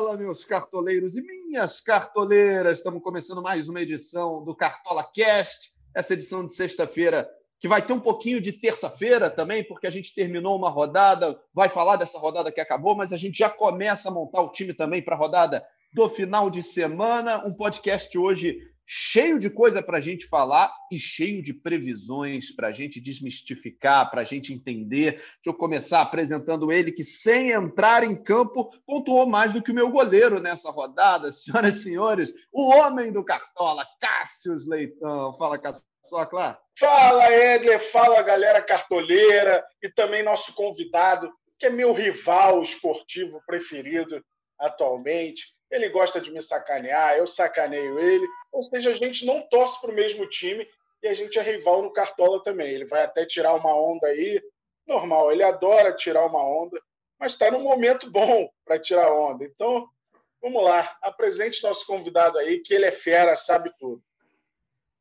Fala, meus cartoleiros e minhas cartoleiras! Estamos começando mais uma edição do Cartola Cast, essa edição de sexta-feira, que vai ter um pouquinho de terça-feira também, porque a gente terminou uma rodada, vai falar dessa rodada que acabou, mas a gente já começa a montar o time também para a rodada do final de semana. Um podcast hoje cheio de coisa para a gente falar e cheio de previsões para a gente desmistificar, para a gente entender. Deixa eu começar apresentando ele, que sem entrar em campo pontuou mais do que o meu goleiro nessa rodada. Senhoras e senhores, o homem do Cartola, Cássius Leitão. Fala, Cássio. Claro. Fala, Edler. Fala, galera cartoleira. E também nosso convidado, que é meu rival esportivo preferido atualmente ele gosta de me sacanear, eu sacaneio ele. Ou seja, a gente não torce para o mesmo time e a gente é rival no Cartola também. Ele vai até tirar uma onda aí, normal, ele adora tirar uma onda, mas está num momento bom para tirar onda. Então, vamos lá, apresente nosso convidado aí, que ele é fera, sabe tudo.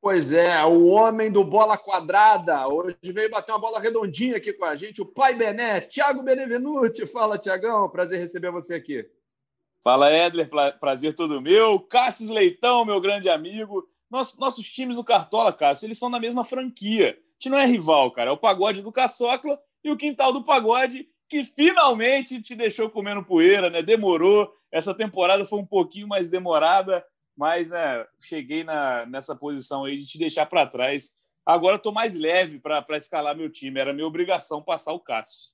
Pois é, o homem do bola quadrada. Hoje veio bater uma bola redondinha aqui com a gente, o pai Bené, Thiago Benevenuti. Fala, Tiagão, prazer receber você aqui. Fala, Edler, prazer todo meu. Cássio Leitão, meu grande amigo. Nossos, nossos times do Cartola, Cássio, eles são da mesma franquia. A gente não é rival, cara. É o pagode do Caçocla e o quintal do pagode, que finalmente te deixou comendo poeira, né? Demorou. Essa temporada foi um pouquinho mais demorada, mas né, cheguei na, nessa posição aí de te deixar para trás. Agora estou mais leve para escalar meu time. Era minha obrigação passar o Cássio.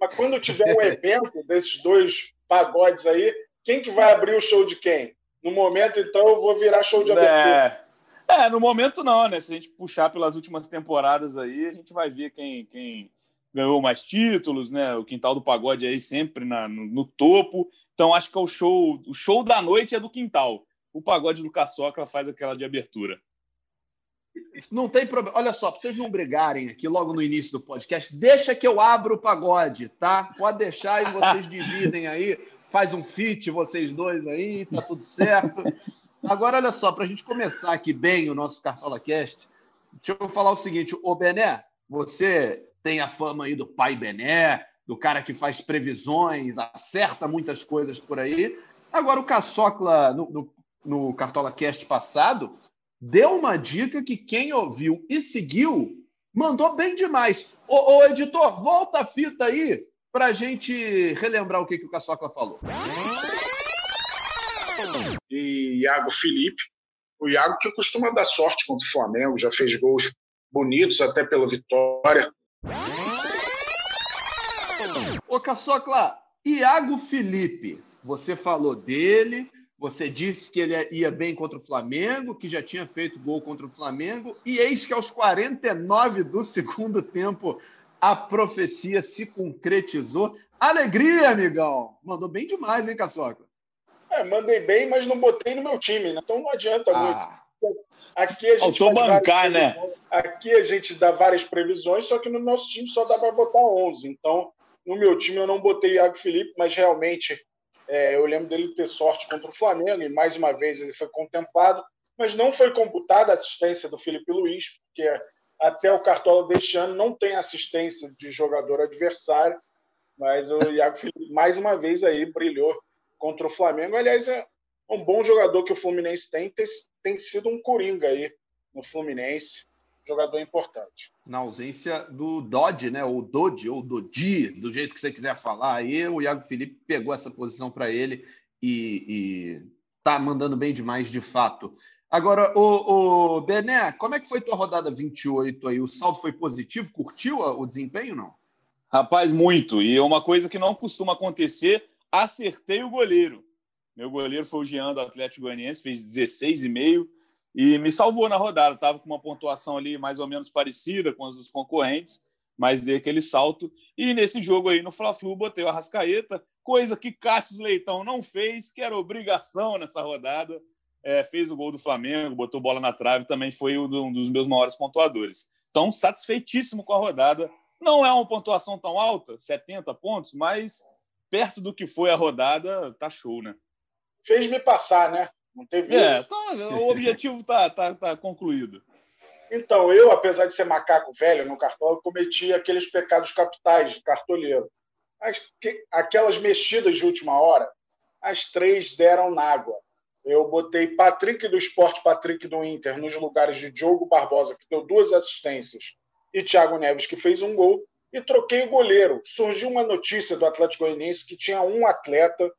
Mas quando tiver um evento desses dois pagodes aí, quem que vai abrir o show de quem? No momento, então, eu vou virar show de abertura. É, é no momento não, né? Se a gente puxar pelas últimas temporadas aí, a gente vai ver quem, quem ganhou mais títulos, né? O Quintal do Pagode aí sempre na, no, no, topo. Então, acho que é o show, o show da noite é do Quintal. O Pagode do Caçoca faz aquela de abertura. Não tem problema. Olha só, para vocês não brigarem aqui logo no início do podcast, deixa que eu abro o pagode, tá? Pode deixar e vocês dividem aí faz um fit vocês dois aí, tá tudo certo. Agora, olha só, para a gente começar aqui bem o nosso Cartola Cast, deixa eu falar o seguinte: o Bené, você tem a fama aí do pai Bené, do cara que faz previsões, acerta muitas coisas por aí. Agora, o Caçocla, no, no, no Cartola Cast passado, deu uma dica que quem ouviu e seguiu mandou bem demais. Ô, ô editor, volta a fita aí para a gente relembrar o que, que o Caçoca falou. E Iago Felipe, o Iago que costuma dar sorte contra o Flamengo, já fez gols bonitos até pela vitória. Ô Caçocla, Iago Felipe, você falou dele, você disse que ele ia bem contra o Flamengo, que já tinha feito gol contra o Flamengo, e eis que aos 49 do segundo tempo a profecia se concretizou. Alegria, amigão! Mandou bem demais, hein, Caçoca? É, mandei bem, mas não botei no meu time, né? então não adianta ah. muito. Aqui a gente Faltou bancar, né? Aqui a gente dá várias previsões, só que no nosso time só dá para botar 11. Então, no meu time eu não botei Iago Felipe, mas realmente é, eu lembro dele ter sorte contra o Flamengo e mais uma vez ele foi contemplado, mas não foi computada a assistência do Felipe Luiz, porque até o Cartola deste ano não tem assistência de jogador adversário, mas o Iago Felipe, mais uma vez, aí brilhou contra o Flamengo. Aliás, é um bom jogador que o Fluminense tem, tem, tem sido um coringa aí no Fluminense, jogador importante. Na ausência do Dodge, né? Ou Dodge, ou Dodi, do jeito que você quiser falar. Aí o Iago Felipe pegou essa posição para ele e, e tá mandando bem demais de fato. Agora, o, o Bené, como é que foi tua rodada 28 aí? O saldo foi positivo? Curtiu o desempenho não? Rapaz, muito. E é uma coisa que não costuma acontecer, acertei o goleiro. Meu goleiro foi o Jean do Atlético Goianiense, fez 16,5 e me salvou na rodada. Estava com uma pontuação ali mais ou menos parecida com as dos concorrentes, mas dei aquele salto. E nesse jogo aí no Fla-Flu, botei o Arrascaeta, coisa que Cássio Leitão não fez, que era obrigação nessa rodada é, fez o gol do Flamengo, botou bola na trave, também foi um dos meus maiores pontuadores. Então, satisfeitíssimo com a rodada. Não é uma pontuação tão alta, 70 pontos, mas perto do que foi a rodada, tá show, né? Fez me passar, né? Não teve é, tá, o objetivo tá, tá, tá concluído. Então, eu, apesar de ser macaco velho no cartola, cometi aqueles pecados capitais de cartoleiro. Aquelas mexidas de última hora, as três deram na água. Eu botei Patrick do Esporte, Patrick do Inter, nos lugares de Diogo Barbosa, que deu duas assistências, e Thiago Neves, que fez um gol, e troquei o goleiro. Surgiu uma notícia do Atlético Goianiense que tinha um atleta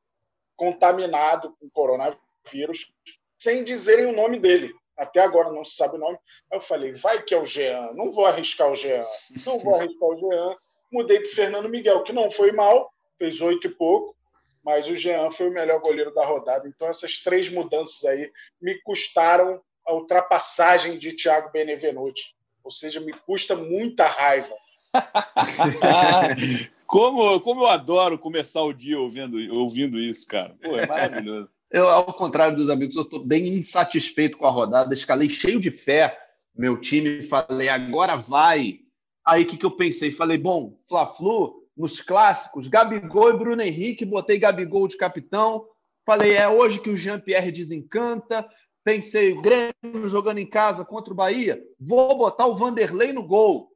contaminado com coronavírus, sem dizerem o nome dele. Até agora não se sabe o nome. Eu falei, vai que é o Jean, não vou arriscar o Jean, não vou arriscar o Jean. Mudei para Fernando Miguel, que não foi mal, fez oito e pouco, mas o Jean foi o melhor goleiro da rodada. Então, essas três mudanças aí me custaram a ultrapassagem de Thiago Benevenuti. Ou seja, me custa muita raiva. como, como eu adoro começar o dia ouvindo, ouvindo isso, cara. Pô, é maravilhoso. Eu, ao contrário dos amigos, eu estou bem insatisfeito com a rodada. Escalei cheio de fé meu time, falei, agora vai. Aí o que, que eu pensei? Falei, bom, Fla-Flu, nos clássicos, Gabigol e Bruno Henrique, botei Gabigol de capitão. Falei, é hoje que o Jean-Pierre desencanta. Pensei, o Grêmio jogando em casa contra o Bahia, vou botar o Vanderlei no gol.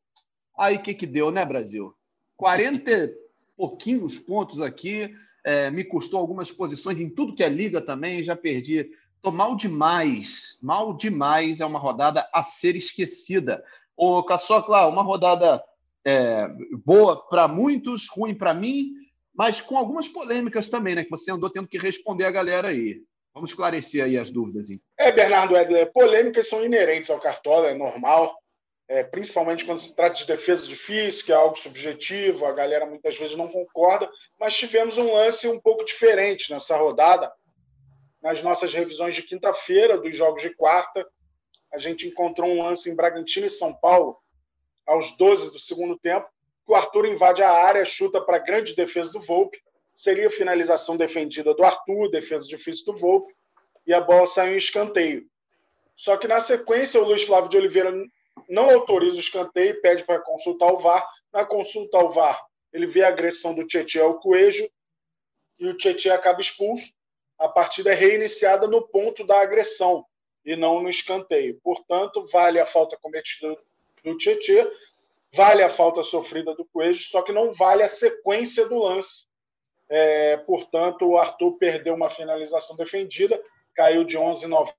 Aí o que, que deu, né, Brasil? 40 pouquinhos pontos aqui é, me custou algumas posições em tudo que é liga também, já perdi. Estou mal demais, mal demais. É uma rodada a ser esquecida. O Caçocla, uma rodada é, boa para muitos, ruim para mim, mas com algumas polêmicas também, né? Que você andou tendo que responder a galera aí. Vamos esclarecer aí as dúvidas. Hein? É, Bernardo Edler, polêmicas são inerentes ao Cartola, é normal é, principalmente quando se trata de defesa difícil, que é algo subjetivo, a galera muitas vezes não concorda, mas tivemos um lance um pouco diferente nessa rodada. Nas nossas revisões de quinta-feira, dos jogos de quarta, a gente encontrou um lance em Bragantino e São Paulo, aos 12 do segundo tempo, que o Arthur invade a área, chuta para a grande defesa do Volpe, seria finalização defendida do Arthur, defesa difícil do Volpe, e a bola saiu em escanteio. Só que na sequência, o Luiz Flávio de Oliveira não autoriza o escanteio pede para consultar o VAR. Na consulta ao VAR, ele vê a agressão do Tietchan ao Coelho e o Tietchan acaba expulso. A partida é reiniciada no ponto da agressão e não no escanteio. Portanto, vale a falta cometida do Tietchan, vale a falta sofrida do Coelho, só que não vale a sequência do lance. É, portanto, o Arthur perdeu uma finalização defendida, caiu de 11,90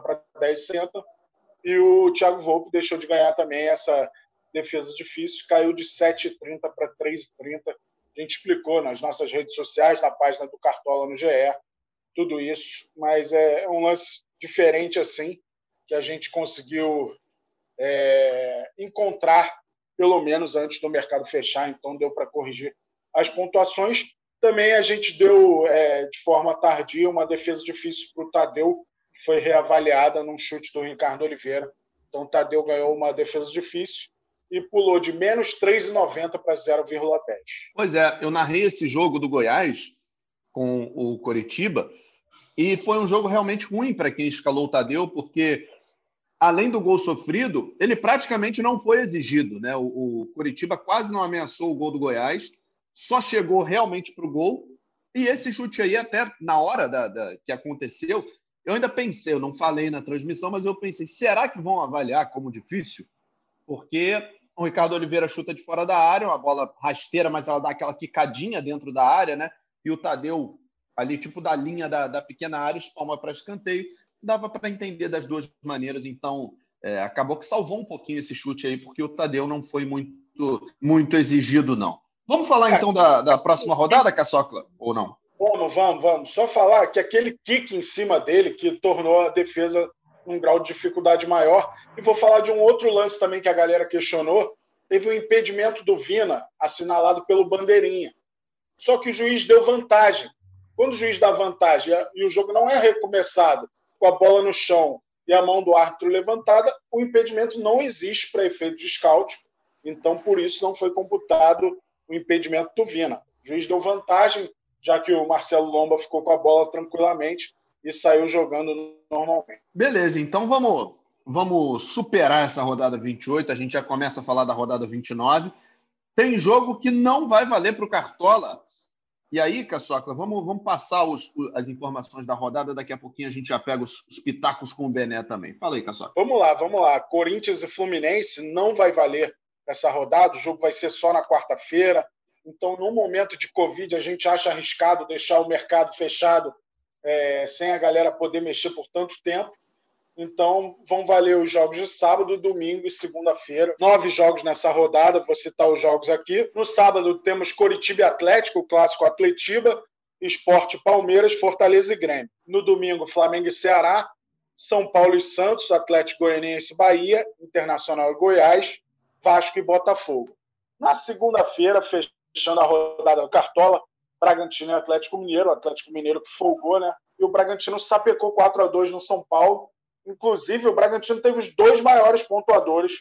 para 10,60 e o Thiago Volpe deixou de ganhar também essa defesa difícil, caiu de 7,30 para 3,30. A gente explicou nas nossas redes sociais, na página do Cartola no GE, tudo isso, mas é um lance diferente assim, que a gente conseguiu é, encontrar, pelo menos antes do mercado fechar, então deu para corrigir as pontuações. Também a gente deu, é, de forma tardia, uma defesa difícil para o Tadeu, foi reavaliada num chute do Ricardo Oliveira. Então, o Tadeu ganhou uma defesa difícil e pulou de menos 3,90 para 0,10. Pois é, eu narrei esse jogo do Goiás com o Coritiba e foi um jogo realmente ruim para quem escalou o Tadeu, porque além do gol sofrido, ele praticamente não foi exigido. Né? O, o Coritiba quase não ameaçou o gol do Goiás, só chegou realmente para o gol. E esse chute aí, até na hora da, da, que aconteceu, eu ainda pensei, eu não falei na transmissão, mas eu pensei, será que vão avaliar como difícil? Porque o Ricardo Oliveira chuta de fora da área, uma bola rasteira, mas ela dá aquela quicadinha dentro da área, né? E o Tadeu, ali, tipo da linha da, da pequena área, espalma para escanteio. Dava para entender das duas maneiras, então é, acabou que salvou um pouquinho esse chute aí, porque o Tadeu não foi muito, muito exigido, não. Vamos falar então da, da próxima rodada, Caçocla, ou não? Vamos, vamos, vamos. Só falar que aquele kick em cima dele que tornou a defesa um grau de dificuldade maior. E vou falar de um outro lance também que a galera questionou. Teve um impedimento do Vina, assinalado pelo Bandeirinha. Só que o juiz deu vantagem. Quando o juiz dá vantagem e o jogo não é recomeçado com a bola no chão e a mão do árbitro levantada, o impedimento não existe para efeito de scout. Então, por isso, não foi computado o impedimento do Vina. O juiz deu vantagem já que o Marcelo Lomba ficou com a bola tranquilamente e saiu jogando normalmente. Beleza, então vamos, vamos superar essa rodada 28. A gente já começa a falar da rodada 29. Tem jogo que não vai valer para o Cartola. E aí, Caçocla, vamos, vamos passar os, as informações da rodada. Daqui a pouquinho a gente já pega os, os pitacos com o Bené também. Fala aí, Caçocla. Vamos lá, vamos lá. Corinthians e Fluminense não vai valer essa rodada. O jogo vai ser só na quarta-feira Então, no momento de Covid, a gente acha arriscado deixar o mercado fechado é, sem a galera poder mexer por tanto tempo. Então, vão valer os jogos de sábado, domingo e segunda-feira. Nove jogos nessa rodada, vou citar os jogos aqui. No sábado, temos Coritiba e Atlético, o clássico Atletiba, Esporte Palmeiras, Fortaleza e Grêmio. No domingo, Flamengo e Ceará, São Paulo e Santos, Atlético Goianiense e Bahia, Internacional e Goiás, Vasco e Botafogo. Na segunda-feira, fechando a rodada do Cartola, Bragantino e Atlético Mineiro, o Atlético Mineiro que folgou, né? E o Bragantino sapecou 4 a 2 no São Paulo. Inclusive, o Bragantino teve os dois maiores pontuadores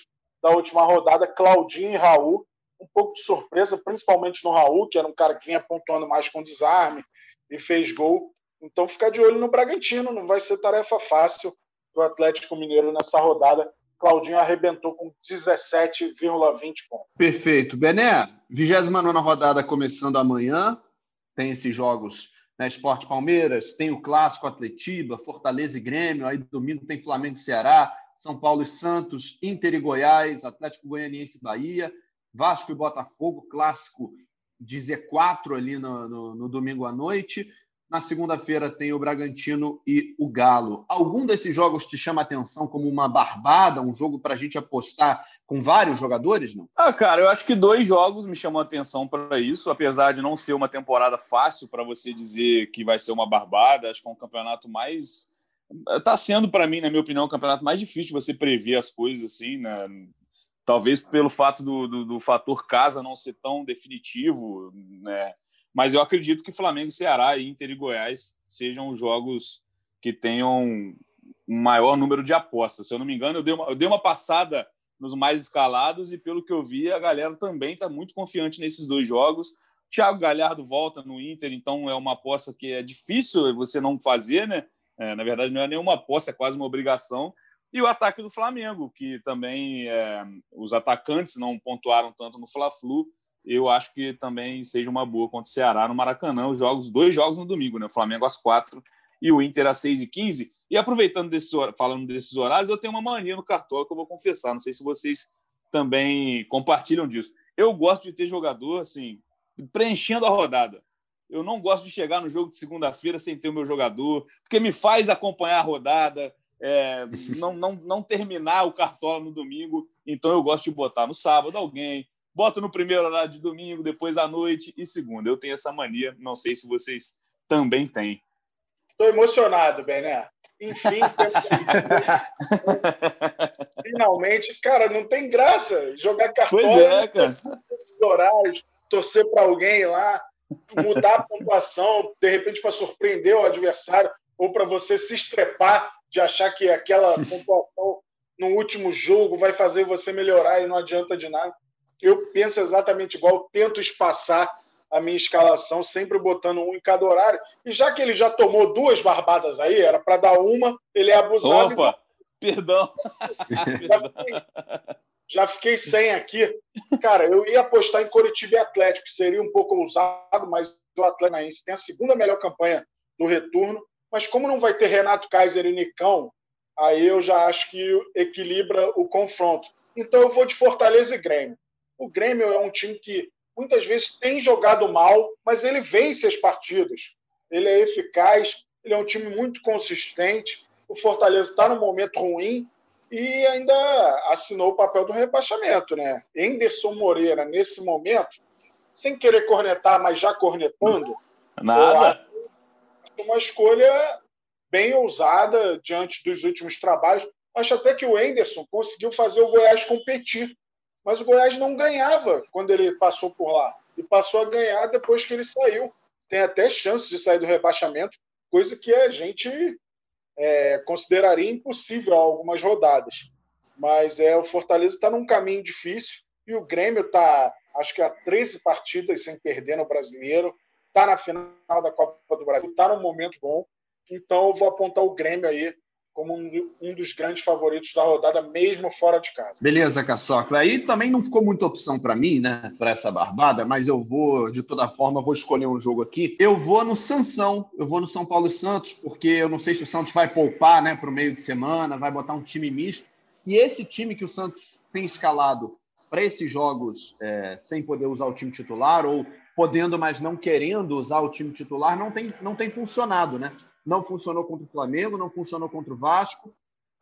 da última rodada, Claudinho e Raul. Um pouco de surpresa, principalmente no Raul, que era um cara que vinha pontuando mais com desarme e fez gol. Então, ficar de olho no Bragantino, não vai ser tarefa fácil para o Atlético Mineiro nessa rodada. Claudinho arrebentou com 17,20 pontos. Perfeito. Bené, 29 rodada começando amanhã. Tem esses jogos né? Esporte Palmeiras, tem o Clássico Atletiba, Fortaleza e Grêmio, aí domingo tem Flamengo e Ceará, São Paulo e Santos, Inter e Goiás, Atlético Goianiense e Bahia, Vasco e Botafogo, clássico de Z4 ali no, no, no domingo à noite. Na segunda-feira tem o Bragantino e o Galo. Algum desses jogos te chama atenção como uma barbada, um jogo para a gente apostar com vários jogadores, não? Ah, cara, eu acho que dois jogos me chamam atenção para isso, apesar de não ser uma temporada fácil para você dizer que vai ser uma barbada. Acho que é um campeonato mais está sendo para mim, na minha opinião, o campeonato mais difícil você prever as coisas assim, né? Talvez pelo fato do, do, do fator casa não ser tão definitivo, né? Mas eu acredito que Flamengo, Ceará, Inter e Goiás sejam os jogos que tenham um maior número de apostas. Se eu não me engano, eu dei uma, eu dei uma passada nos mais escalados e, pelo que eu vi, a galera também está muito confiante nesses dois jogos. Thiago Galhardo volta no Inter, então é uma aposta que é difícil você não fazer, né? É, na verdade, não é nenhuma aposta, é quase uma obrigação. E o ataque do Flamengo, que também é, os atacantes não pontuaram tanto no Fla-Flu, eu acho que também seja uma boa contra o Ceará no Maracanã. Os jogos, dois jogos no domingo, né? O Flamengo às quatro e o Inter às seis e quinze. E aproveitando desses, falando desses horários, eu tenho uma mania no cartola que eu vou confessar. Não sei se vocês também compartilham disso. Eu gosto de ter jogador assim preenchendo a rodada. Eu não gosto de chegar no jogo de segunda-feira sem ter o meu jogador, porque me faz acompanhar a rodada, é, não, não, não terminar o cartola no domingo. Então eu gosto de botar no sábado alguém, boto no primeiro horário de domingo, depois à noite e segunda. Eu tenho essa mania, não sei se vocês também têm. Estou emocionado, Bené. Enfim, finalmente, cara, não tem graça jogar cartão. Pois é, cara. Horários, torcer para alguém lá, mudar a pontuação, de repente para surpreender o adversário ou para você se estrepar de achar que aquela pontuação no último jogo vai fazer você melhorar e não adianta de nada eu penso exatamente igual, tento espaçar a minha escalação, sempre botando um em cada horário. E já que ele já tomou duas barbadas aí, era para dar uma, ele é abusado. Opa, então... perdão. já, fiquei, já fiquei sem aqui. Cara, eu ia apostar em Coritiba e Atlético, seria um pouco ousado, mas o Atlético tem a segunda melhor campanha do retorno. Mas como não vai ter Renato Kaiser e Nicão, aí eu já acho que equilibra o confronto. Então eu vou de Fortaleza e Grêmio. O Grêmio é um time que muitas vezes tem jogado mal, mas ele vence as partidas. Ele é eficaz, ele é um time muito consistente. O Fortaleza está num momento ruim e ainda assinou o papel do rebaixamento, né? Enderson Moreira, nesse momento, sem querer cornetar, mas já cornetando, nada. Uma escolha bem ousada diante dos últimos trabalhos. Acho até que o Enderson conseguiu fazer o Goiás competir mas o Goiás não ganhava quando ele passou por lá. E passou a ganhar depois que ele saiu. Tem até chance de sair do rebaixamento, coisa que a gente é, consideraria impossível há algumas rodadas. Mas é, o Fortaleza está num caminho difícil e o Grêmio está, acho que há 13 partidas sem perder no brasileiro, está na final da Copa do Brasil, está num momento bom. Então eu vou apontar o Grêmio aí como um, um, dos grandes favoritos da rodada, mesmo fora de casa. Beleza, Caçocla. Aí também não ficou muita opção para mim, né, para essa barbada, mas eu vou, de toda forma, vou escolher um jogo aqui. Eu vou no Sansão, eu vou no São Paulo e Santos, porque eu não sei se o Santos vai poupar, né, para o meio de semana, vai botar um time misto. E esse time que o Santos tem escalado para esses jogos é, sem poder usar o time titular ou podendo, mas não querendo usar o time titular, não tem, não tem funcionado, né? Não funcionou contra o Flamengo, não funcionou contra o Vasco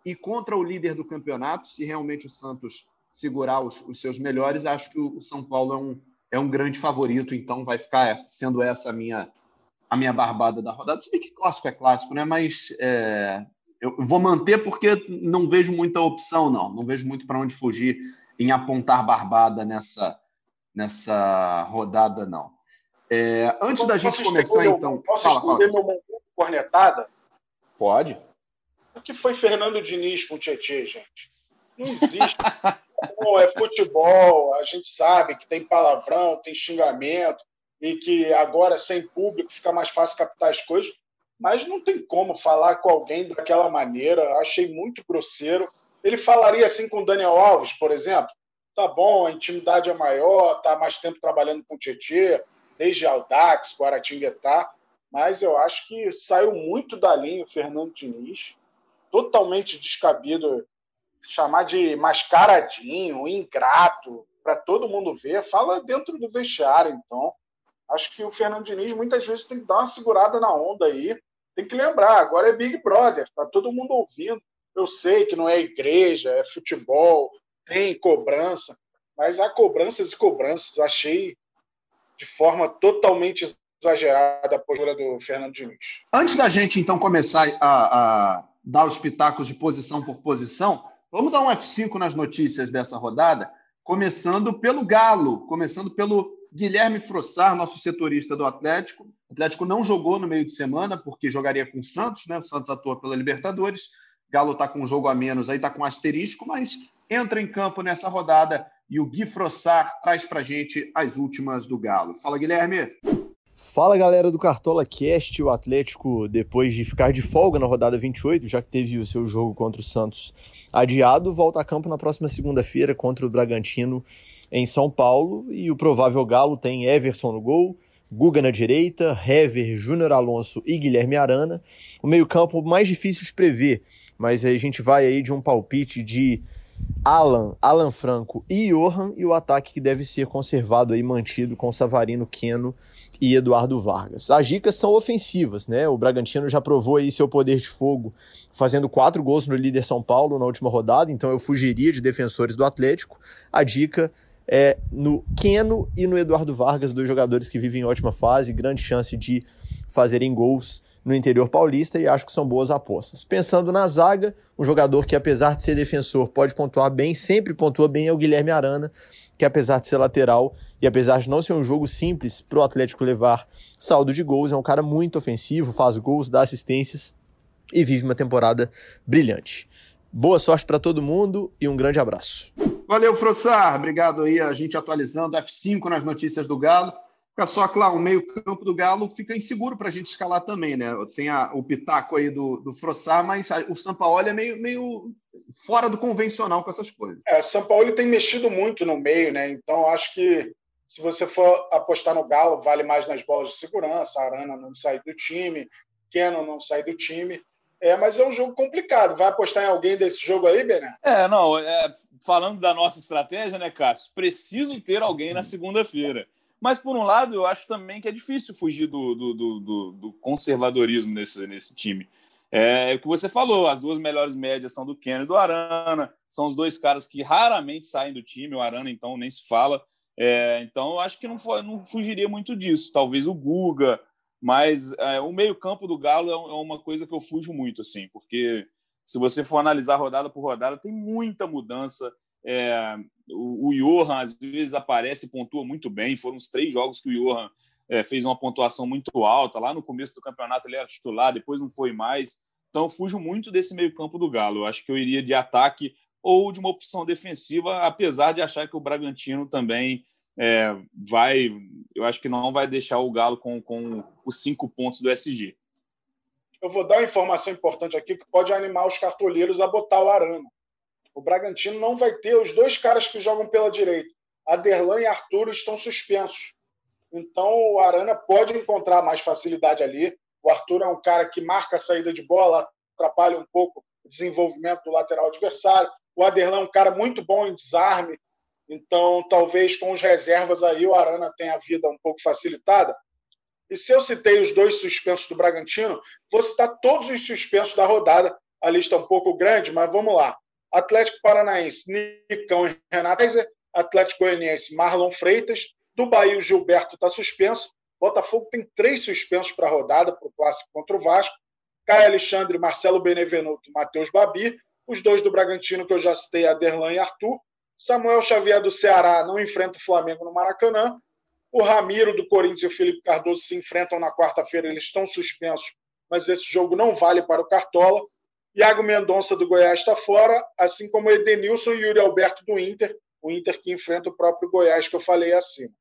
e contra o líder do campeonato. Se realmente o Santos segurar os, os seus melhores, acho que o São Paulo é um, é um grande favorito, então vai ficar sendo essa a minha, a minha barbada da rodada. Se bem que clássico é clássico, né? Mas é, eu vou manter porque não vejo muita opção, não. Não vejo muito para onde fugir em apontar barbada nessa, nessa rodada, não. É, antes da gente começar, então. Posso fala, fala. meu cornetada? Pode. O que foi Fernando Diniz com o Tietchan, gente? Não existe. Pô, é futebol, a gente sabe que tem palavrão, tem xingamento, e que agora, sem público, fica mais fácil captar as coisas, mas não tem como falar com alguém daquela maneira. Achei muito grosseiro. Ele falaria assim com o Daniel Alves, por exemplo: tá bom, a intimidade é maior, tá mais tempo trabalhando com o Tietchan, desde Aldax, Guaratinguetá, mas eu acho que saiu muito da linha o Fernando Diniz, totalmente descabido chamar de mascaradinho, ingrato, para todo mundo ver, fala dentro do vestiário, então. Acho que o Fernando Diniz muitas vezes tem que dar uma segurada na onda aí. Tem que lembrar, agora é Big Brother, tá todo mundo ouvindo. Eu sei que não é igreja, é futebol, tem cobrança, mas há cobranças e cobranças. Achei de forma totalmente exagerada a postura do Fernando Diniz. Antes da gente, então, começar a, a dar os pitacos de posição por posição, vamos dar um F5 nas notícias dessa rodada, começando pelo Galo, começando pelo Guilherme Frossar, nosso setorista do Atlético. O Atlético não jogou no meio de semana, porque jogaria com o Santos, né? O Santos atua pela Libertadores. Galo está com um jogo a menos, aí está com um asterisco, mas entra em campo nessa rodada e o Gui Frossar traz para gente as últimas do Galo. Fala, Guilherme. Fala galera do Cartola Cast, o Atlético, depois de ficar de folga na rodada 28, já que teve o seu jogo contra o Santos adiado, volta a campo na próxima segunda-feira contra o Bragantino em São Paulo. E o provável Galo tem Everson no gol, Guga na direita, Hever, Júnior Alonso e Guilherme Arana. O meio-campo mais difícil de prever, mas a gente vai aí de um palpite de Alan, Alan Franco e Johan, e o ataque que deve ser conservado aí, mantido com Savarino, Queno e Eduardo Vargas. As dicas são ofensivas, né? O Bragantino já provou aí seu poder de fogo, fazendo quatro gols no líder São Paulo na última rodada, então eu fugiria de defensores do Atlético. A dica é no Queno e no Eduardo Vargas, dois jogadores que vivem em ótima fase, grande chance de fazerem gols no interior paulista e acho que são boas apostas. Pensando na zaga, um jogador que, apesar de ser defensor, pode pontuar bem, sempre pontua bem, é o Guilherme Arana, que apesar de ser lateral e apesar de não ser um jogo simples para o Atlético levar saldo de gols, é um cara muito ofensivo, faz gols, dá assistências e vive uma temporada brilhante. Boa sorte para todo mundo e um grande abraço. Valeu, Frossar. Obrigado aí a gente atualizando F5 nas notícias do Galo. Fica só, claro, o meio-campo do Galo fica inseguro para a gente escalar também, né? Tem a, o pitaco aí do, do Frossar, mas a, o Sampaoli é meio, meio fora do convencional com essas coisas. É, o Sampaoli tem mexido muito no meio, né? Então acho que se você for apostar no Galo, vale mais nas bolas de segurança, a Arana não sai do time, Keno não sai do time. É, mas é um jogo complicado. Vai apostar em alguém desse jogo aí, Bené? É, não. É, falando da nossa estratégia, né, Cássio? Preciso ter alguém na segunda-feira. Mas, por um lado, eu acho também que é difícil fugir do, do, do, do conservadorismo nesse, nesse time. É, é o que você falou, as duas melhores médias são do Kenny e do Arana, são os dois caras que raramente saem do time, o Arana, então, nem se fala. É, então, eu acho que não, não fugiria muito disso. Talvez o Guga, mas é, o meio-campo do Galo é, é uma coisa que eu fujo muito, assim, porque se você for analisar rodada por rodada, tem muita mudança. É, o, o Johan, às vezes, aparece e pontua muito bem. Foram os três jogos que o Johan é, fez uma pontuação muito alta. Lá no começo do campeonato ele era titular, depois não foi mais. Então, fujo muito desse meio-campo do Galo. Eu acho que eu iria de ataque ou de uma opção defensiva, apesar de achar que o Bragantino também é, vai. Eu acho que não vai deixar o Galo com, com os cinco pontos do SG. Eu vou dar uma informação importante aqui que pode animar os cartoleiros a botar o Arana o Bragantino não vai ter os dois caras que jogam pela direita. Aderlan e Arthur estão suspensos. Então o Arana pode encontrar mais facilidade ali. O Arthur é um cara que marca a saída de bola, atrapalha um pouco o desenvolvimento do lateral adversário. O Aderlan é um cara muito bom em desarme. Então, talvez com os reservas aí o Arana tenha a vida um pouco facilitada. E se eu citei os dois suspensos do Bragantino, vou citar todos os suspensos da rodada. A lista é um pouco grande, mas vamos lá. Atlético Paranaense, Nicão e Renato. Atlético Goianiense, Marlon Freitas. Do Bahia, o Gilberto está suspenso. Botafogo tem três suspensos para a rodada, para o clássico contra o Vasco. Caio Alexandre, Marcelo Benevenuto Matheus Babi. Os dois do Bragantino, que eu já citei, Aderlan e Arthur. Samuel Xavier do Ceará não enfrenta o Flamengo no Maracanã. O Ramiro do Corinthians e o Felipe Cardoso se enfrentam na quarta-feira, eles estão suspensos, mas esse jogo não vale para o Cartola. Iago Mendonça do Goiás está fora, assim como Edenilson e Yuri Alberto do Inter, o Inter que enfrenta o próprio Goiás, que eu falei acima.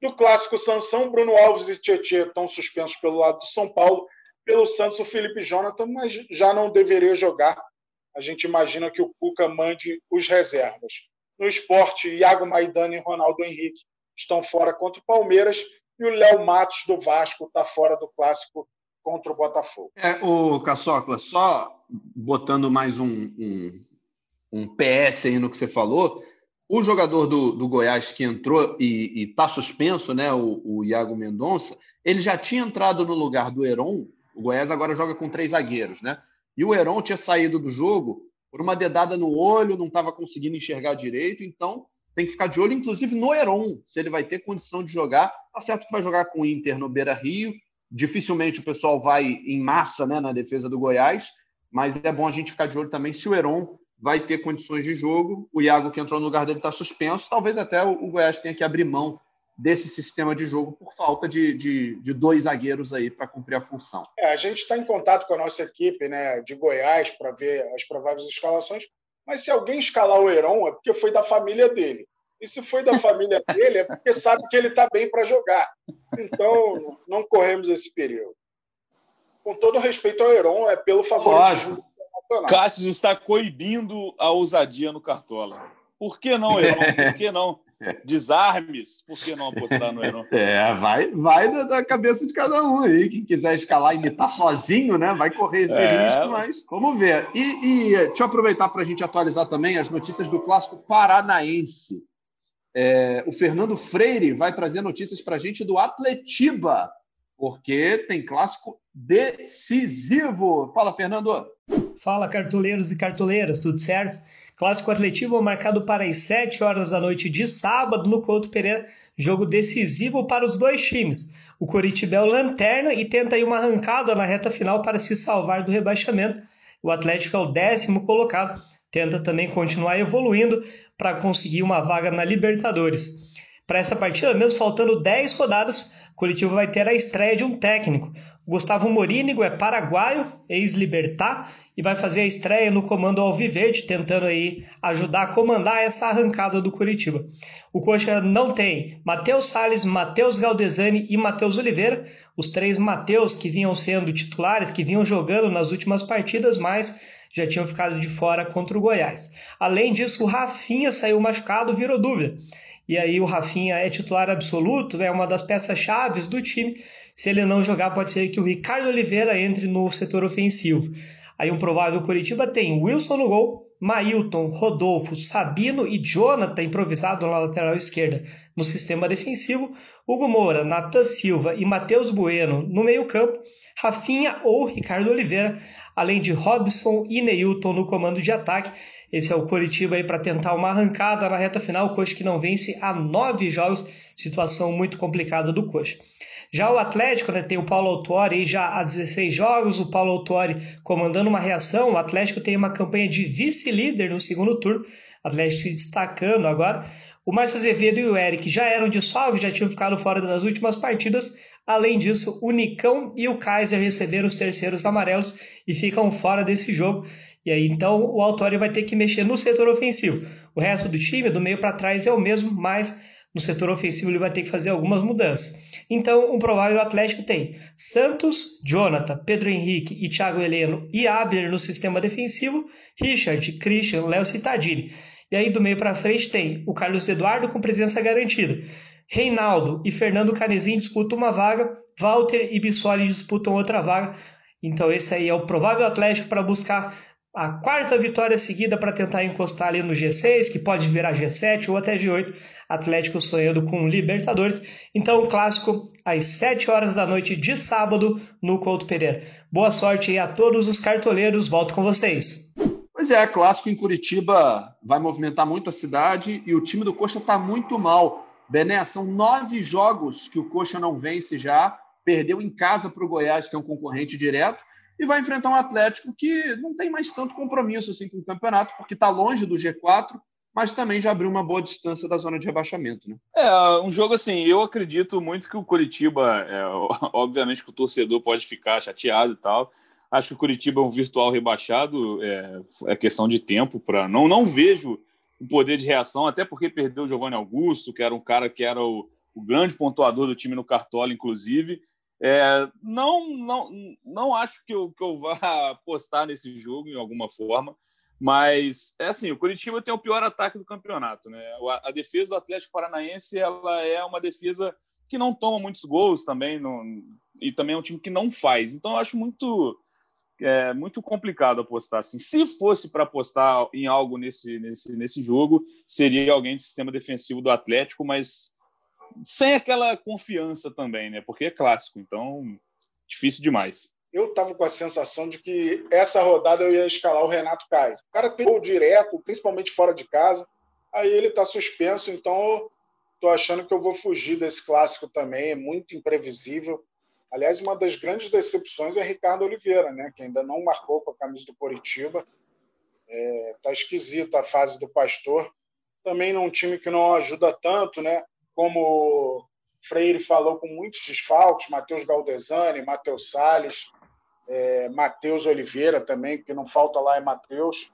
No clássico Sansão, Bruno Alves e Tietchan estão suspensos pelo lado do São Paulo. Pelo Santos, o Felipe Jonathan, mas já não deveria jogar. A gente imagina que o Cuca mande os reservas. No esporte, Iago Maidana e Ronaldo Henrique estão fora contra o Palmeiras e o Léo Matos do Vasco está fora do clássico contra o Botafogo. É, o Caçocla, só botando mais um, um, um, PS aí no que você falou, o jogador do, do Goiás que entrou e está suspenso, né, o, o Iago Mendonça, ele já tinha entrado no lugar do Heron, o Goiás agora joga com três zagueiros, né? E o Heron tinha saído do jogo por uma dedada no olho, não estava conseguindo enxergar direito, então tem que ficar de olho, inclusive, no Heron, se ele vai ter condição de jogar. Tá certo que vai jogar com o Inter no Beira Rio. Dificilmente o pessoal vai em massa né, na defesa do Goiás, mas é bom a gente ficar de olho também se o Heron vai ter condições de jogo. O Iago, que entrou no lugar dele, está suspenso. Talvez até o Goiás tenha que abrir mão desse sistema de jogo por falta de, de, de dois zagueiros aí para cumprir a função. É, a gente está em contato com a nossa equipe né, de Goiás para ver as prováveis escalações. Mas se alguém escalar o Heron, é porque foi da família dele. E se foi da família dele, é porque sabe que ele está bem para jogar. Então, não corremos esse período. Com todo respeito ao Heron, é pelo favoritismo Cássio está coibindo a ousadia no Cartola. Por que não, Heron? Por que não? Desarmes, por que não apostar no Heron? É, vai, vai da, da, cabeça de cada um aí. Quem quiser escalar e imitar sozinho, né? Vai correr esse é. risco, mas vamos ver. E, e deixa eu aproveitar para a gente atualizar também as notícias do clássico paranaense. É, o Fernando Freire vai trazer notícias para a gente do Atletiba, porque tem clássico decisivo. Fala, Fernando. Fala, cartoleiros e cartoleiras, tudo certo? Clássico Atletivo marcado para as 7 horas da noite de sábado no Couto Pereira, jogo decisivo para os dois times. O Coritiba é o lanterna e tenta aí uma arrancada na reta final para se salvar do rebaixamento. O Atlético é o décimo colocado, tenta também continuar evoluindo para conseguir uma vaga na Libertadores. Para essa partida, mesmo faltando 10 rodadas, o Curitiba vai ter a estreia de um técnico. Gustavo Morínigo é paraguaio, ex-libertar, e vai fazer a estreia no comando Alviverde, tentando aí ajudar a comandar essa arrancada do Curitiba. O Coxa não tem Matheus Salles, Matheus Galdesani e Matheus Oliveira, os três Matheus que vinham sendo titulares, que vinham jogando nas últimas partidas, mas já tinham ficado de fora contra o Goiás. Além disso, o Rafinha saiu machucado, virou dúvida. E aí o Rafinha é titular absoluto, é uma das peças chaves do time. Se ele não jogar, pode ser que o Ricardo Oliveira entre no setor ofensivo. Aí um provável Curitiba tem Wilson no gol, Mailton, Rodolfo, Sabino e Jonathan improvisado na lateral esquerda no sistema defensivo, Hugo Moura, Natan Silva e Matheus Bueno no meio-campo, Rafinha ou Ricardo Oliveira, além de Robson e Neilton no comando de ataque. Esse é o Curitiba aí para tentar uma arrancada na reta final, o Coxa que não vence há nove jogos, situação muito complicada do Coxa. Já o Atlético né, tem o Paulo Autori já há 16 jogos, o Paulo Autori comandando uma reação. O Atlético tem uma campanha de vice-líder no segundo turno, Atlético se destacando agora. O Márcio Azevedo e o Eric já eram de salve, já tinham ficado fora das últimas partidas. Além disso, o Nicão e o Kaiser receberam os terceiros amarelos e ficam fora desse jogo. E aí então o Autori vai ter que mexer no setor ofensivo. O resto do time, do meio para trás, é o mesmo, mas no setor ofensivo ele vai ter que fazer algumas mudanças. Então, um provável Atlético tem Santos, Jonathan, Pedro Henrique e Thiago Heleno e Abner no sistema defensivo, Richard, Christian, Léo Cittadini. E aí do meio para frente tem o Carlos Eduardo com presença garantida. Reinaldo e Fernando Canezin disputam uma vaga, Walter e Bissoli disputam outra vaga. Então esse aí é o provável Atlético para buscar a quarta vitória seguida para tentar encostar ali no G6, que pode virar G7 ou até G8. Atlético sonhando com Libertadores. Então, o clássico às 7 horas da noite de sábado no Couto Pereira. Boa sorte aí a todos os cartoleiros. Volto com vocês. Pois é, clássico em Curitiba vai movimentar muito a cidade e o time do Coxa está muito mal. Bené, são nove jogos que o Coxa não vence já. Perdeu em casa para o Goiás, que é um concorrente direto e vai enfrentar um Atlético que não tem mais tanto compromisso assim com o campeonato, porque está longe do G4, mas também já abriu uma boa distância da zona de rebaixamento. Né? É, um jogo assim, eu acredito muito que o Curitiba, é, obviamente que o torcedor pode ficar chateado e tal, acho que o Curitiba é um virtual rebaixado, é, é questão de tempo para não não vejo o poder de reação, até porque perdeu o Giovanni Augusto, que era um cara que era o, o grande pontuador do time no Cartola, inclusive, é, não, não, não acho que eu, que eu vá apostar nesse jogo em alguma forma, mas é assim, o Curitiba tem o pior ataque do campeonato, né? A, a defesa do Atlético Paranaense ela é uma defesa que não toma muitos gols também, não, e também é um time que não faz. Então eu acho muito é muito complicado apostar assim. Se fosse para apostar em algo nesse, nesse, nesse jogo, seria alguém do sistema defensivo do Atlético, mas sem aquela confiança também, né? Porque é clássico, então difícil demais. Eu estava com a sensação de que essa rodada eu ia escalar o Renato Kaiser. O cara tem gol direto, principalmente fora de casa. Aí ele está suspenso, então estou achando que eu vou fugir desse clássico também. É muito imprevisível. Aliás, uma das grandes decepções é Ricardo Oliveira, né? Que ainda não marcou com a camisa do Coritiba. É, tá esquisita a fase do Pastor. Também num time que não ajuda tanto, né? Como Freire falou, com muitos desfalques, Matheus Galdesani, Matheus Salles, é, Matheus Oliveira também, que não falta lá é Matheus.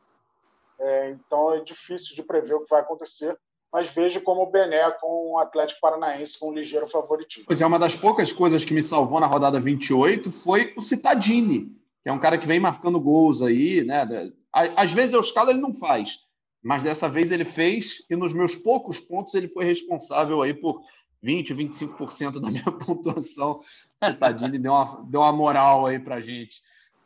É, então é difícil de prever o que vai acontecer, mas vejo como o Bené com o Atlético Paranaense com um ligeiro favoritismo. Pois é, uma das poucas coisas que me salvou na rodada 28 foi o Citadini, que é um cara que vem marcando gols aí, né? Às vezes eu escalo, ele não faz, mas dessa vez ele fez e nos meus poucos pontos ele foi responsável aí por 20, 25% da minha pontuação. Citadini deu uma, deu uma moral aí para gente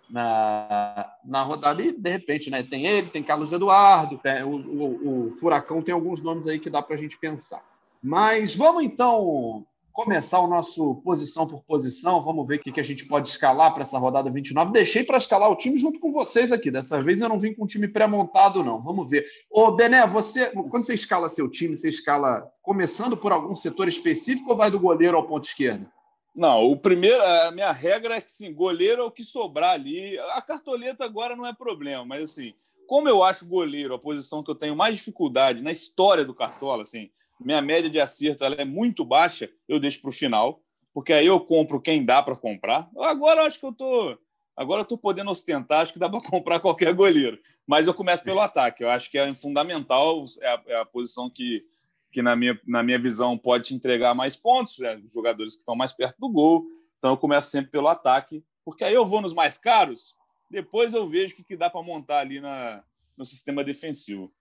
na, na rodada e de repente, né? Tem ele, tem Carlos Eduardo, tem, o, o, o Furacão tem alguns nomes aí que dá para a gente pensar. Mas vamos então começar o nosso posição por posição. Vamos ver o que a gente pode escalar para essa rodada 29. Deixei para escalar o time junto com vocês aqui. Dessa vez eu não vim com um time pré-montado, não. Vamos ver. Ô, Bené, você, quando você escala seu time, você escala começando por algum setor específico ou vai do goleiro ao ponto esquerdo? Não, o primeiro, a minha regra é que sim, goleiro é o que sobrar ali. A cartoleta agora não é problema, mas assim, como eu acho goleiro a posição que eu tenho mais dificuldade na história do Cartola, assim, minha média de acerto ela é muito baixa, eu deixo para o final, porque aí eu compro quem dá para comprar. Agora acho que eu tô, agora eu tô podendo ostentar, acho que dá para comprar qualquer goleiro. Mas eu começo pelo ataque. Eu acho que é fundamental, é a, é a posição que, que na, minha, na minha visão pode te entregar mais pontos, é, os jogadores que estão mais perto do gol. Então eu começo sempre pelo ataque, porque aí eu vou nos mais caros, depois eu vejo o que, que dá para montar ali na, no sistema defensivo.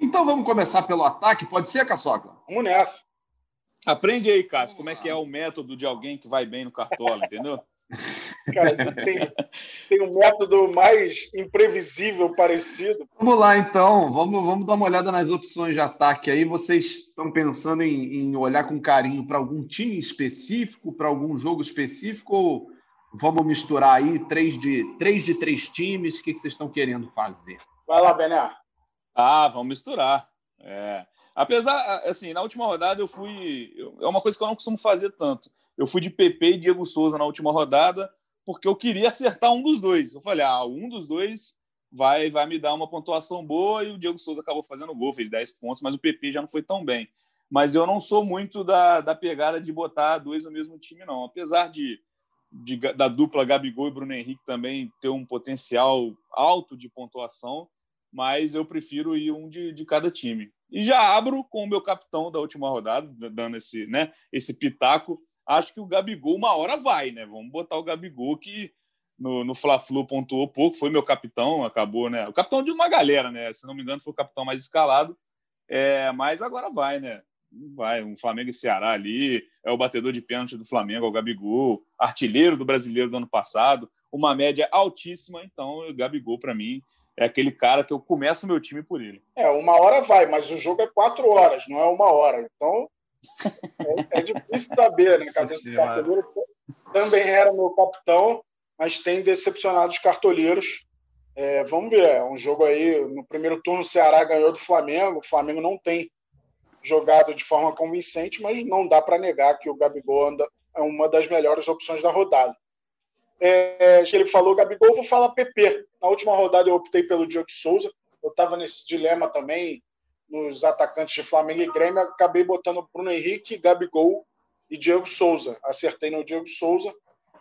Então vamos começar pelo ataque, pode ser, Caçoca? Vamos nessa. Aprende aí, Cássio, como é que é o método de alguém que vai bem no cartola, entendeu? Cara, tem, tem um método mais imprevisível parecido. Vamos lá, então. Vamos, vamos dar uma olhada nas opções de ataque aí. Vocês estão pensando em, em olhar com carinho para algum time específico, para algum jogo específico, ou vamos misturar aí três de, três, de três times? O que, que vocês estão querendo fazer? Vai lá, Bené. Ah, vamos misturar. É. Apesar, assim, na última rodada eu fui. É uma coisa que eu não costumo fazer tanto. Eu fui de PP e Diego Souza na última rodada, porque eu queria acertar um dos dois. Eu falei, ah, um dos dois vai, vai me dar uma pontuação boa, e o Diego Souza acabou fazendo gol, fez 10 pontos, mas o PP já não foi tão bem. Mas eu não sou muito da, da pegada de botar dois no mesmo time, não. Apesar de, de da dupla Gabigol e Bruno Henrique também ter um potencial alto de pontuação, mas eu prefiro ir um de, de cada time. E já abro com o meu capitão da última rodada, dando esse, né, esse pitaco. Acho que o Gabigol uma hora vai, né? Vamos botar o Gabigol que no, no Fla-Flu pontuou pouco, foi meu capitão, acabou, né? O capitão de uma galera, né? Se não me engano, foi o capitão mais escalado. É, mas agora vai, né? Vai, um Flamengo e Ceará ali, é o batedor de pênalti do Flamengo, é o Gabigol, artilheiro do brasileiro do ano passado. uma média altíssima. Então, o Gabigol, para mim, é aquele cara que eu começo o meu time por ele. É, uma hora vai, mas o jogo é quatro horas, não é uma hora. Então, é, é difícil saber, né? Cabeça cartoleiro também era meu capitão, mas tem decepcionado os cartoleiros. É, vamos ver, é um jogo aí. No primeiro turno, o Ceará ganhou do Flamengo. O Flamengo não tem jogado de forma convincente, mas não dá para negar que o Gabigol anda, é uma das melhores opções da rodada. É, ele falou Gabigol, vou falar PP. Na última rodada eu optei pelo Diego Souza. Eu estava nesse dilema também nos atacantes de Flamengo e Grêmio. Acabei botando Bruno Henrique, Gabigol e Diego Souza. Acertei no Diego Souza,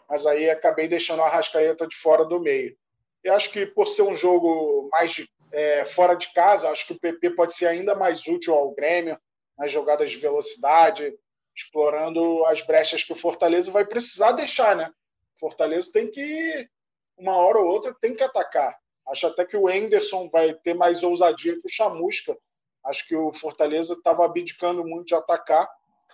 mas aí acabei deixando a Arrascaeta de fora do meio. E acho que por ser um jogo mais de, é, fora de casa, acho que o PP pode ser ainda mais útil ao Grêmio nas jogadas de velocidade, explorando as brechas que o Fortaleza vai precisar deixar, né? Fortaleza tem que, uma hora ou outra, tem que atacar. Acho até que o Enderson vai ter mais ousadia que o Chamusca. Acho que o Fortaleza estava abdicando muito de atacar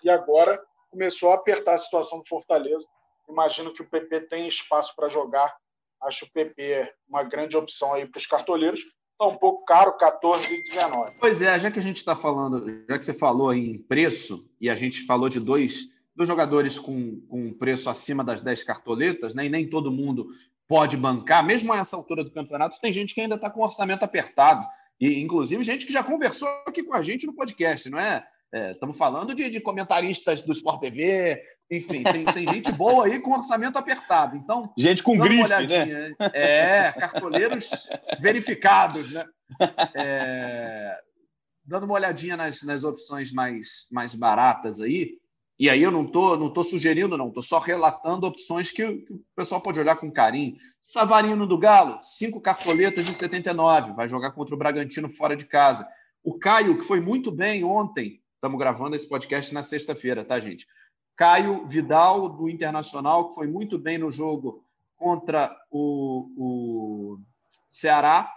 e agora começou a apertar a situação do Fortaleza. Imagino que o PP tem espaço para jogar. Acho o PP uma grande opção aí para os cartoleiros. Está um pouco caro, 14 e 19. Pois é, já que a gente está falando, já que você falou em preço, e a gente falou de dois dos jogadores com, com preço acima das 10 cartoletas, né? e nem todo mundo pode bancar, mesmo a essa altura do campeonato, tem gente que ainda está com orçamento apertado. E, inclusive, gente que já conversou aqui com a gente no podcast, não é? Estamos é, falando de, de, comentaristas do Sport TV, enfim, tem, tem, gente boa aí com orçamento apertado. Então, gente com grife, né? É, cartoleiros verificados, né? É, dando uma olhadinha nas, nas opções mais, mais baratas aí, e aí eu não estou não tô sugerindo, não, estou só relatando opções que, que, o pessoal pode olhar com carinho. Savarino do Galo, cinco cartoletas de 79, vai jogar contra o Bragantino fora de casa. O Caio, que foi muito bem ontem, estamos gravando esse podcast na sexta-feira, tá, gente? Caio Vidal, do Internacional, que foi muito bem no jogo contra o, o Ceará,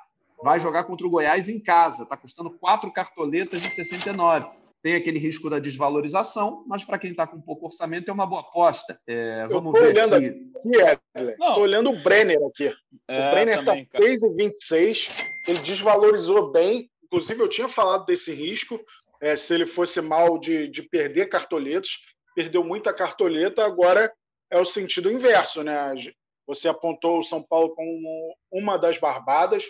vai jogar contra o Goiás em casa. Está custando quatro cartoletas de 69 tem aquele risco da desvalorização, mas para quem está com pouco orçamento é uma boa aposta. É, vamos ver olhando aqui. aqui Estou olhando o Brenner aqui. É, o Brenner está 6,26. Ele desvalorizou bem. Inclusive, eu tinha falado desse risco. É, se ele fosse mal de, de perder cartoletas, perdeu muita cartoleta, agora é o sentido inverso. Né? Você apontou o São Paulo como uma das barbadas,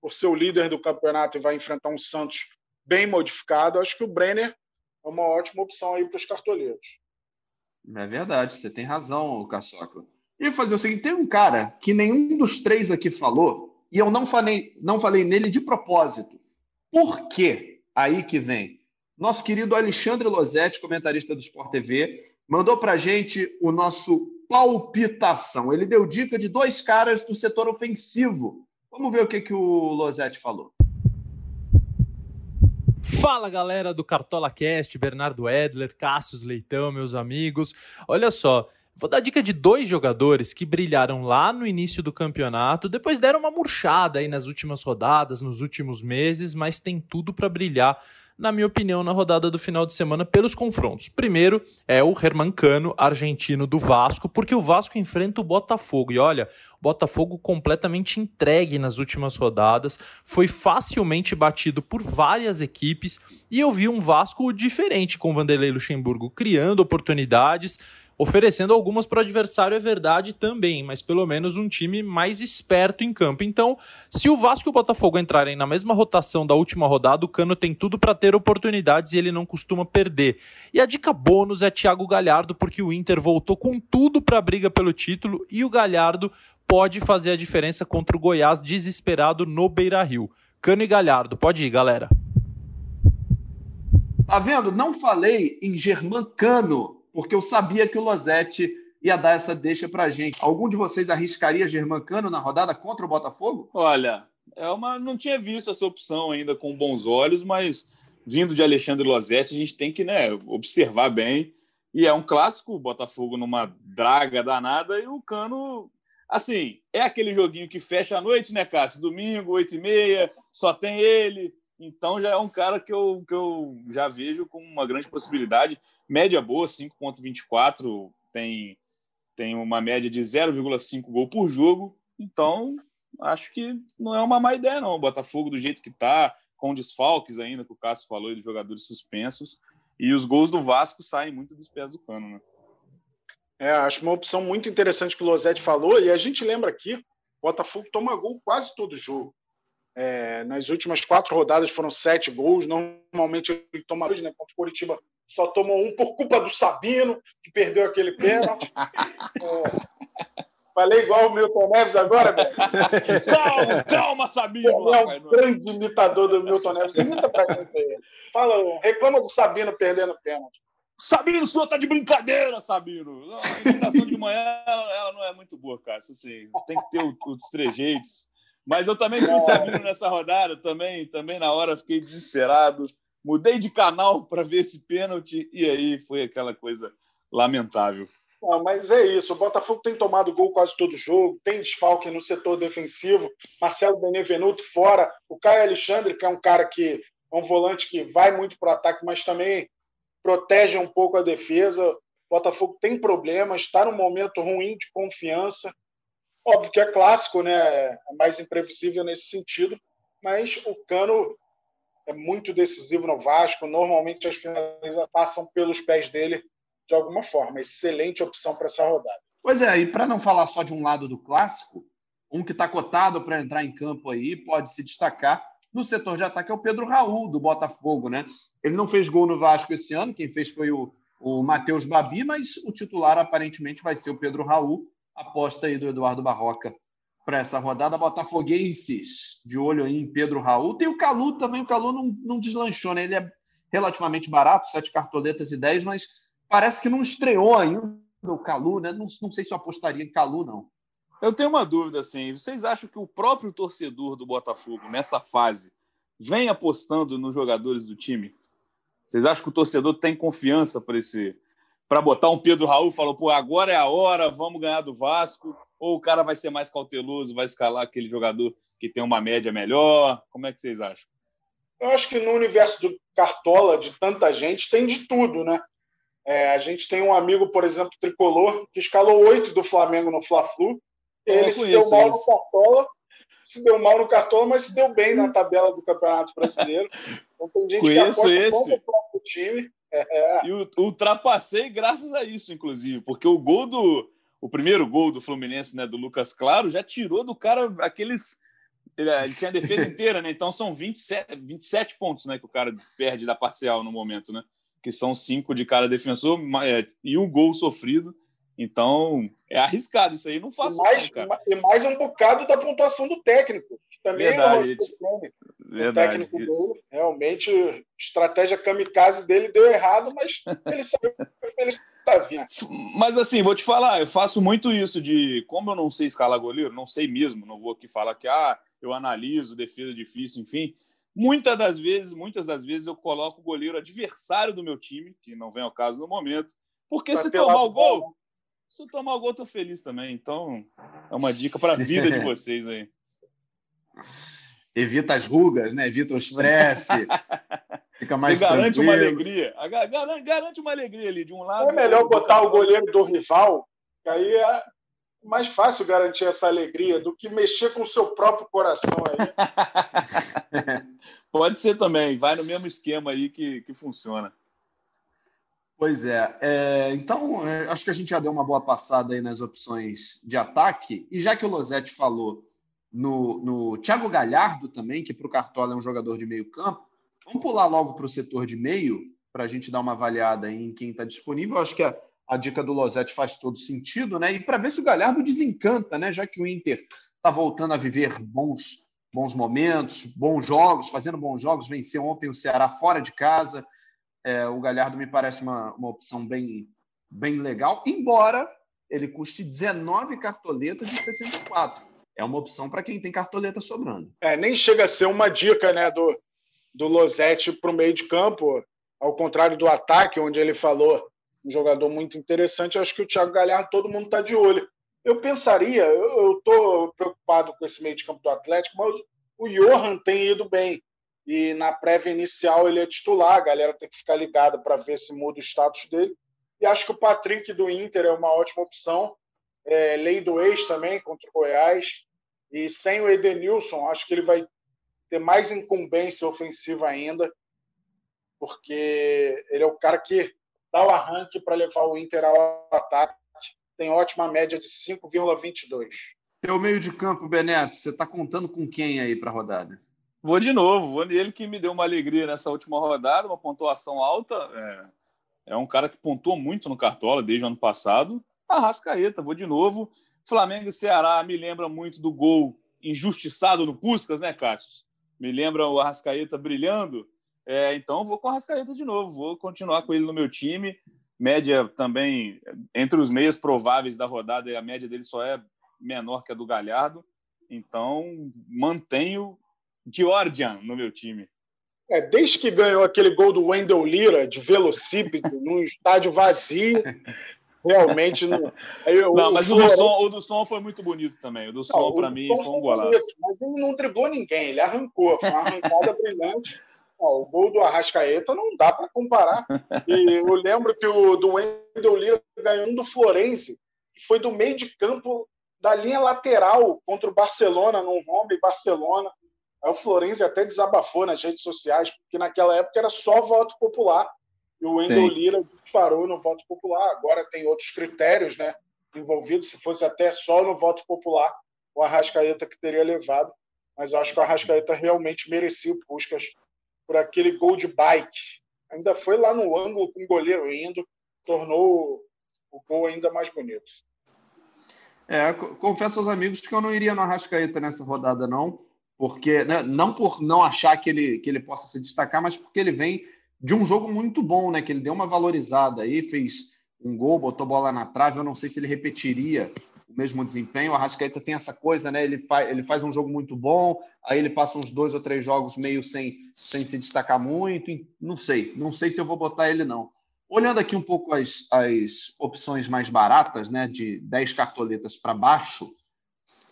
por ser o líder do campeonato e vai enfrentar um Santos bem modificado, acho que o Brenner é uma ótima opção aí para os cartoleiros. É verdade, você tem razão, Caçocla. E fazer o seguinte: tem um cara que nenhum dos três aqui falou, e eu não falei, não falei nele de propósito. Por quê? Aí que vem. Nosso querido Alexandre Losetti, comentarista do Sport TV, mandou para gente o nosso palpitação. Ele deu dica de dois caras do setor ofensivo. Vamos ver o que, que o Losetti falou. Fala galera do Cartola Cast, Bernardo Edler, Cassius Leitão, meus amigos. Olha só, vou dar dica de dois jogadores que brilharam lá no início do campeonato, depois deram uma murchada aí nas últimas rodadas, nos últimos meses, mas tem tudo para brilhar na minha opinião, na rodada do final de semana pelos confrontos. Primeiro é o Herman Cano, argentino do Vasco, porque o Vasco enfrenta o Botafogo. E olha, o Botafogo completamente entregue nas últimas rodadas, foi facilmente batido por várias equipes e eu vi um Vasco diferente com Vanderlei Luxemburgo criando oportunidades oferecendo algumas para o adversário, é verdade também, mas pelo menos um time mais esperto em campo. Então, se o Vasco e o Botafogo entrarem na mesma rotação da última rodada, o Cano tem tudo para ter oportunidades e ele não costuma perder. E a dica bônus é Thiago Galhardo, porque o Inter voltou com tudo para a briga pelo título e o Galhardo pode fazer a diferença contra o Goiás desesperado no Beira-Rio. Cano e Galhardo, pode ir, galera. Tá vendo? Não falei em Germán Cano porque eu sabia que o Losetti ia dar essa deixa para a gente. Algum de vocês arriscaria Germancano na rodada contra o Botafogo? Olha, é uma, não tinha visto essa opção ainda com bons olhos, mas vindo de Alexandre Losetti, a gente tem que né, observar bem. E é um clássico, o Botafogo numa draga danada e o Cano, assim, é aquele joguinho que fecha a noite, né, Cássio? Domingo, oito e meia, só tem ele. Então já é um cara que eu, que eu já vejo com uma grande possibilidade. Média boa, 5,24, tem, tem uma média de 0,5 gol por jogo. Então, acho que não é uma má ideia, não. O Botafogo, do jeito que está, com desfalques ainda, que o Cássio falou, e dos jogadores suspensos. E os gols do Vasco saem muito dos pés do cano, né? É, acho uma opção muito interessante que o Losetti falou. E a gente lembra aqui, o Botafogo toma gol quase todo jogo. É, nas últimas quatro rodadas foram sete gols. Normalmente ele toma dois, né? Contra o Curitiba só tomou um por culpa do Sabino, que perdeu aquele pênalti. É, falei igual o Milton Neves agora, velho. calma, calma, Sabino. É um grande imitador do Milton Neves. Imita pra gente aí. Fala, reclama do Sabino perdendo pênalti. Sabino, o senhor tá de brincadeira, Sabino. Não, a imitação de manhã ela, ela, não é muito boa, cara. Assim, tem que ter os trejeitos. Mas eu também fui Sabino nessa rodada, também, também na hora fiquei desesperado. Mudei de canal para ver esse pênalti e aí foi aquela coisa lamentável. Não, mas é isso. O Botafogo tem tomado gol quase todo jogo, tem desfalque no setor defensivo. Marcelo Benevenuto fora. O Caio Alexandre, que é um cara que é um volante que vai muito para o ataque, mas também protege um pouco a defesa. O Botafogo tem problemas, está num momento ruim de confiança. Óbvio que é clássico, né? É mais imprevisível nesse sentido, mas o Cano é muito decisivo no Vasco. Normalmente as finalizações passam pelos pés dele de alguma forma. Excelente opção para essa rodada. Pois é, e para não falar só de um lado do clássico, um que está cotado para entrar em campo aí pode se destacar no setor de ataque é o Pedro Raul, do Botafogo, né? Ele não fez gol no Vasco esse ano, quem fez foi o, o Matheus Babi, mas o titular aparentemente vai ser o Pedro Raul. Aposta aí do Eduardo Barroca para essa rodada. Botafoguenses, de olho aí em Pedro Raul. Tem o Calu também, o Calu não, não deslanchou, né? Ele é relativamente barato, sete cartoletas e dez, mas parece que não estreou ainda o Calu, né? Não, não sei se eu apostaria em Calu, não. Eu tenho uma dúvida, assim. Vocês acham que o próprio torcedor do Botafogo, nessa fase, vem apostando nos jogadores do time? Vocês acham que o torcedor tem confiança para esse para botar um Pedro Raul e falou, pô, agora é a hora, vamos ganhar do Vasco? Ou o cara vai ser mais cauteloso, vai escalar aquele jogador que tem uma média melhor? Como é que vocês acham? Eu acho que no universo do Cartola, de tanta gente, tem de tudo, né? É, a gente tem um amigo, por exemplo, tricolor, que escalou oito do Flamengo no Fla-Flu. Ele se deu mal no Cartola, se deu mal no Cartola, mas se deu bem na tabela do Campeonato Brasileiro. Então tem gente conheço que aposta esse. o próprio time. É. E ultrapassei graças a isso, inclusive, porque o gol do. O primeiro gol do Fluminense, né, do Lucas Claro, já tirou do cara aqueles. Ele, ele tinha a defesa inteira, né? Então são 27, 27 pontos né, que o cara perde da parcial no momento, né? Que são cinco de cada defensor é, e um gol sofrido. Então, é arriscado isso aí, não faço e mais, não, E mais um bocado da pontuação do técnico, que também Verdade. é Verdade. O técnico dele, realmente, a estratégia kamikaze dele deu errado, mas ele sabe ele está vindo. Mas assim, vou te falar, eu faço muito isso de, como eu não sei escalar goleiro, não sei mesmo, não vou aqui falar que ah, eu analiso, defesa difícil, enfim. Muitas das vezes, muitas das vezes eu coloco o goleiro adversário do meu time, que não vem ao caso no momento, porque pra se tomar o gol, se eu tomar o gol, eu tô feliz também. Então, é uma dica para a vida de vocês aí. Evita as rugas, né? Evita o estresse. Fica mais Você garante tranquilo. uma alegria. Garante uma alegria ali, de um lado. É melhor botar o goleiro do rival, que aí é mais fácil garantir essa alegria do que mexer com o seu próprio coração aí. Pode ser também, vai no mesmo esquema aí que, que funciona. Pois é. é então, é, acho que a gente já deu uma boa passada aí nas opções de ataque. E já que o Losetti falou no, no Thiago Galhardo também, que para o Cartola é um jogador de meio campo, vamos pular logo para o setor de meio, para a gente dar uma avaliada em quem está disponível. acho que a, a dica do Losetti faz todo sentido, né? E para ver se o Galhardo desencanta, né? Já que o Inter está voltando a viver bons, bons momentos, bons jogos, fazendo bons jogos, venceu ontem o Ceará fora de casa. É, o Galhardo me parece uma, uma opção bem, bem legal, embora ele custe 19 cartoletas de 64. É uma opção para quem tem cartoleta sobrando. É, nem chega a ser uma dica né, do, do Losetti para o meio de campo, ao contrário do ataque, onde ele falou um jogador muito interessante. Acho que o Thiago Galhardo todo mundo está de olho. Eu pensaria, eu estou preocupado com esse meio de campo do Atlético, mas o Johan tem ido bem e na prévia inicial ele é titular, a galera tem que ficar ligada para ver se muda o status dele. E acho que o Patrick do Inter é uma ótima opção. É, lei do ex também contra o Goiás. E sem o Edenilson, acho que ele vai ter mais incumbência ofensiva ainda, porque ele é o cara que dá o arranque para levar o Inter ao ataque. Tem ótima média de 5,22. Teu meio de campo, Beneto, você está contando com quem aí para a rodada? Vou de novo, vou nele que me deu uma alegria nessa última rodada, uma pontuação alta. É, é um cara que pontuou muito no Cartola desde o ano passado. Arrascaeta, vou de novo. Flamengo e Ceará me lembra muito do gol injustiçado no Puscas, né, Cássio? Me lembra o Arrascaeta brilhando. É, então vou com o Arrascaeta de novo, vou continuar com ele no meu time. Média também, entre os meios prováveis da rodada, a média dele só é menor que a do Galhardo. Então mantenho Georgian no meu time. É, desde que ganhou aquele gol do Wendell Lira de velocípedo num estádio vazio, realmente não. Não, mas o, do som, o do som foi muito bonito também. O do som, para mim, foi um golaço. Bonito, mas ele não driblou ninguém, ele arrancou. Foi uma arrancada brilhante. Ó, o gol do Arrascaeta não dá para comparar. E eu lembro que o do Wendel Lira ganhou um do Florense, que foi do meio de campo da linha lateral contra o Barcelona, num home Barcelona. Aí o Florense até desabafou nas redes sociais, porque naquela época era só voto popular. E o Wendel Lira disparou no voto popular. Agora tem outros critérios né, envolvidos. Se fosse até só no voto popular, o Arrascaeta que teria levado. Mas eu acho que o Arrascaeta realmente merecia o Puskas por aquele gol de bike. Ainda foi lá no ângulo com o goleiro indo, tornou o gol ainda mais bonito. É, confesso aos amigos que eu não iria no Arrascaeta nessa rodada, não, porque né, não por não achar que ele, que ele possa se destacar, mas porque ele vem de um jogo muito bom, né? Que ele deu uma valorizada aí, fez um gol, botou bola na trave. Eu não sei se ele repetiria o mesmo desempenho. O Arrascaeta tem essa coisa, né? Ele faz, ele faz um jogo muito bom, aí ele passa uns dois ou três jogos meio sem, sem se destacar muito. Não sei, não sei se eu vou botar ele, não. Olhando aqui um pouco as, as opções mais baratas, né? De 10 cartoletas para baixo,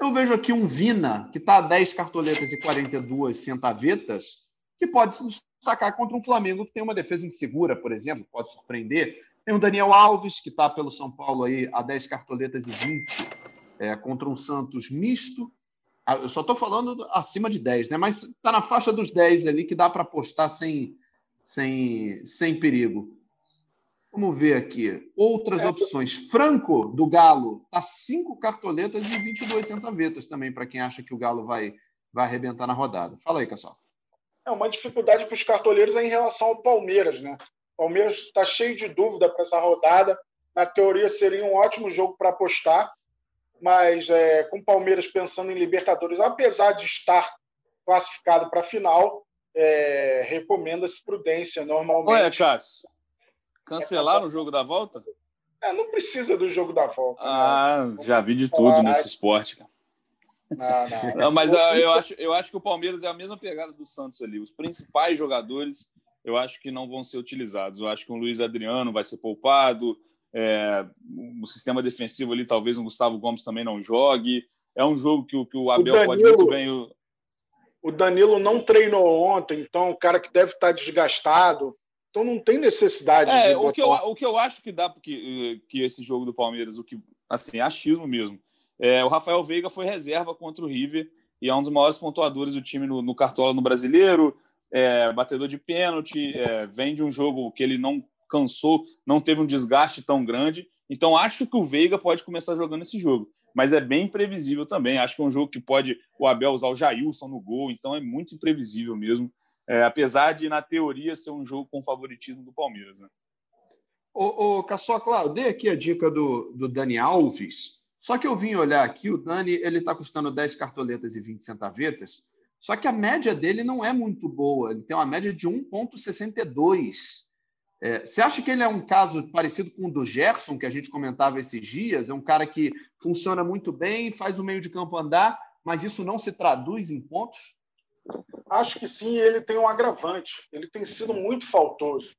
eu vejo aqui um Vina, que está a 10 cartoletas e 42 centavetas, que pode se destacar contra um Flamengo que tem uma defesa insegura, por exemplo, pode surpreender. Tem o Daniel Alves, que está pelo São Paulo aí a 10 cartoletas e 20 é, contra um Santos misto. Ah, eu só estou falando acima de 10, né? Mas está na faixa dos 10 ali que dá para apostar sem, sem, sem perigo. Vamos ver aqui. Outras é, opções. Franco, do Galo, está 5 cartoletas e 22 centavetas também, para quem acha que o Galo vai, vai arrebentar na rodada. Fala aí, Cassol. É uma dificuldade para os cartoleiros é em relação ao Palmeiras, né? Palmeiras está cheio de dúvida para essa rodada. Na teoria, seria um ótimo jogo para apostar, mas é, com o Palmeiras pensando em Libertadores, apesar de estar classificado para a final, é, recomenda-se prudência normalmente. Olha, Cássio, cancelaram é, o jogo da volta? É, não precisa do jogo da volta. Né? Ah, né? já vi de tudo nesse esporte, cara. Não, não. não mas uh, eu, acho, eu acho que o Palmeiras é a mesma pegada do Santos ali. Os principais jogadores eu acho que não vão ser utilizados. Eu acho que o Luiz Adriano vai ser poupado. É, o sistema defensivo ali, talvez o Gustavo Gomes também não jogue. É um jogo que, que o Abel o Danilo, pode muito bem. O... o Danilo não treinou ontem, então o cara que deve estar desgastado. Então não tem necessidade. É, o, que eu, o que eu acho que dá porque que esse jogo do Palmeiras, o que assim, achismo mesmo. É, o Rafael Veiga foi reserva contra o River e é um dos maiores pontuadores do time no, no Cartola no Brasileiro é, batedor de pênalti, é, vem de um jogo que ele não cansou, não teve um desgaste tão grande. Então, acho que o Veiga pode começar jogando esse jogo. Mas é bem imprevisível também. Acho que é um jogo que pode o Abel usar o Jailson no gol, então é muito imprevisível mesmo. É, apesar de, na teoria, ser um jogo com favoritismo do Palmeiras. Né? Ô, ô Caçocla, dei aqui a dica do, do Dani Alves, só que eu vim olhar aqui, o Dani ele está custando 10 cartoletas e 20 centavetas. Só que a média dele não é muito boa, ele tem uma média de 1,62. É, você acha que ele é um caso parecido com o do Gerson, que a gente comentava esses dias? É um cara que funciona muito bem, faz o meio de campo andar, mas isso não se traduz em pontos? Acho que sim, ele tem um agravante. Ele tem sido muito faltoso.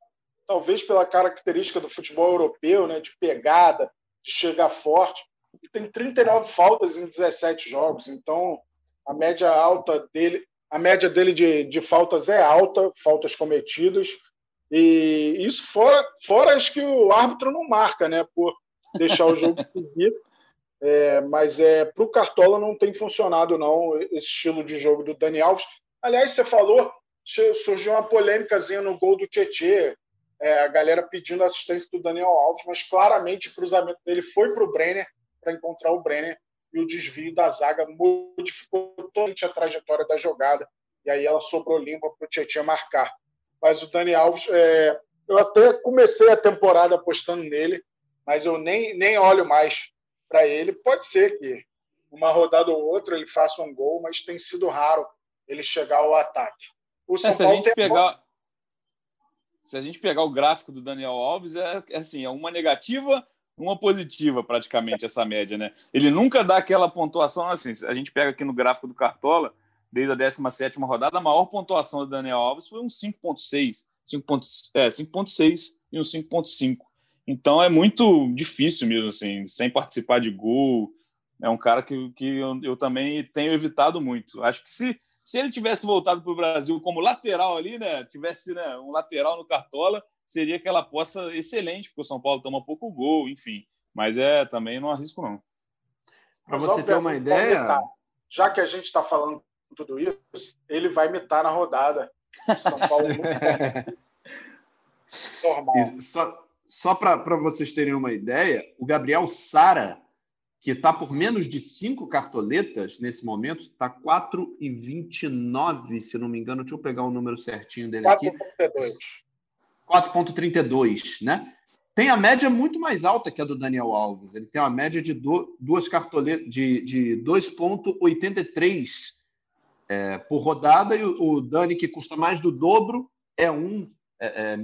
Talvez pela característica do futebol europeu, né, de pegada, de chegar forte. Ele tem 39 faltas em 17 jogos, então a média alta dele, a média dele de, de faltas é alta, faltas cometidas, e isso fora, fora as que o árbitro não marca, né? Por deixar o jogo seguir. É, mas é, para o Cartola não tem funcionado, não, esse estilo de jogo do Dani Alves. Aliás, você falou, surgiu uma polêmicazinha no gol do Tietê, é, a galera pedindo assistência do Daniel Alves, mas claramente o cruzamento dele foi para o Brenner, para encontrar o Brenner, e o desvio da zaga modificou totalmente a trajetória da jogada, e aí ela sobrou limpa para o Tietchan marcar. Mas o Dani Alves, é, eu até comecei a temporada apostando nele, mas eu nem, nem olho mais para ele. Pode ser que uma rodada ou outra ele faça um gol, mas tem sido raro ele chegar ao ataque. O é, se, a gente pegar, se a gente pegar o gráfico do Daniel Alves, é, é assim, é uma negativa uma positiva praticamente essa média, né? Ele nunca dá aquela pontuação assim. A gente pega aqui no gráfico do Cartola, desde a 17 rodada, a maior pontuação do Daniel Alves foi um 5.6, 5.6 é, 5.6 e um 5.5. Então é muito difícil mesmo assim, sem participar de gol. É um cara que, que eu, eu também tenho evitado muito. Acho que se se ele tivesse voltado para o Brasil como lateral ali, né, tivesse né, um lateral no Cartola, seria aquela aposta excelente, porque o São Paulo toma pouco gol, enfim. Mas é também não arrisco, não. Para você ter uma ideia. Já que a gente está falando tudo isso, ele vai imitar na rodada. São Paulo Normal. Só, só para vocês terem uma ideia, o Gabriel Sara, que está por menos de cinco cartoletas nesse momento, está 4,29, se não me engano. Deixa eu pegar o número certinho dele 4, aqui. 4,32. 4,32, né? Tem a média muito mais alta que a do Daniel Alves. Ele tem uma média de do, duas cartoletas de, de 2,83 é, por rodada, e o, o, Dani, que custa mais do dobro, é um. É, é,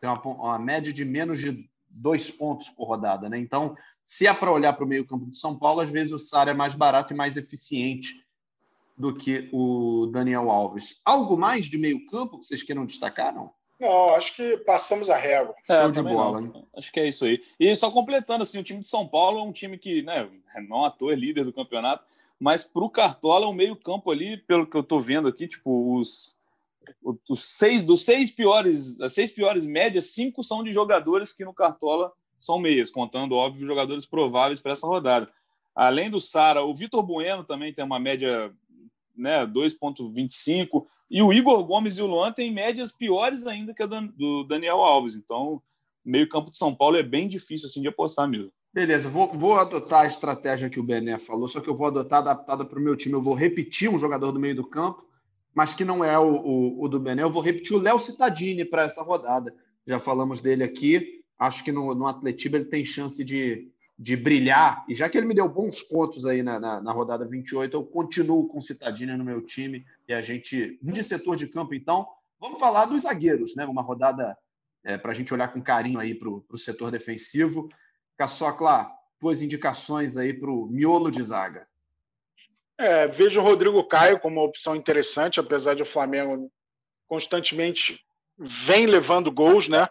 tem uma, uma, média de menos de dois pontos por rodada, né? Então, se é para olhar para o meio-campo do São Paulo, às vezes o Sara é mais barato e mais eficiente do que o Daniel Alves. Algo mais de meio-campo que vocês queiram destacar, não? Não, acho que passamos a régua. É, de bola. Não. Acho que é isso aí. E só completando, assim, o time de São Paulo é um time que, né, não à toa é líder do campeonato, mas para o Cartola, o meio-campo ali, pelo que eu estou vendo aqui, tipo, os, os seis, dos seis piores, as seis piores médias, cinco são de jogadores que no Cartola são meias, contando, óbvio, jogadores prováveis para essa rodada. Além do Sara, o Vitor Bueno também tem uma média né, 2,25. E o Igor Gomes e o Luan têm médias piores ainda que a do Daniel Alves. Então, meio campo de São Paulo é bem difícil assim de apostar mesmo. Beleza, vou, vou adotar a estratégia que o Bené falou, só que eu vou adotar adaptada para o meu time. Eu vou repetir um jogador do meio do campo, mas que não é o, o, o do Bené. Eu vou repetir o Léo Cittadini para essa rodada. Já falamos dele aqui. Acho que no, no Atletiba ele tem chance de, de brilhar. E já que ele me deu bons pontos aí na, na, na rodada 28, eu continuo com Citadini no meu time. E a gente, de setor de campo, então, vamos falar dos zagueiros, né? Uma rodada é, para a gente olhar com carinho aí para o setor defensivo. Caçocla, tuas indicações aí para o miolo de zaga. É, vejo o Rodrigo Caio como uma opção interessante, apesar de o Flamengo constantemente vem levando gols, né?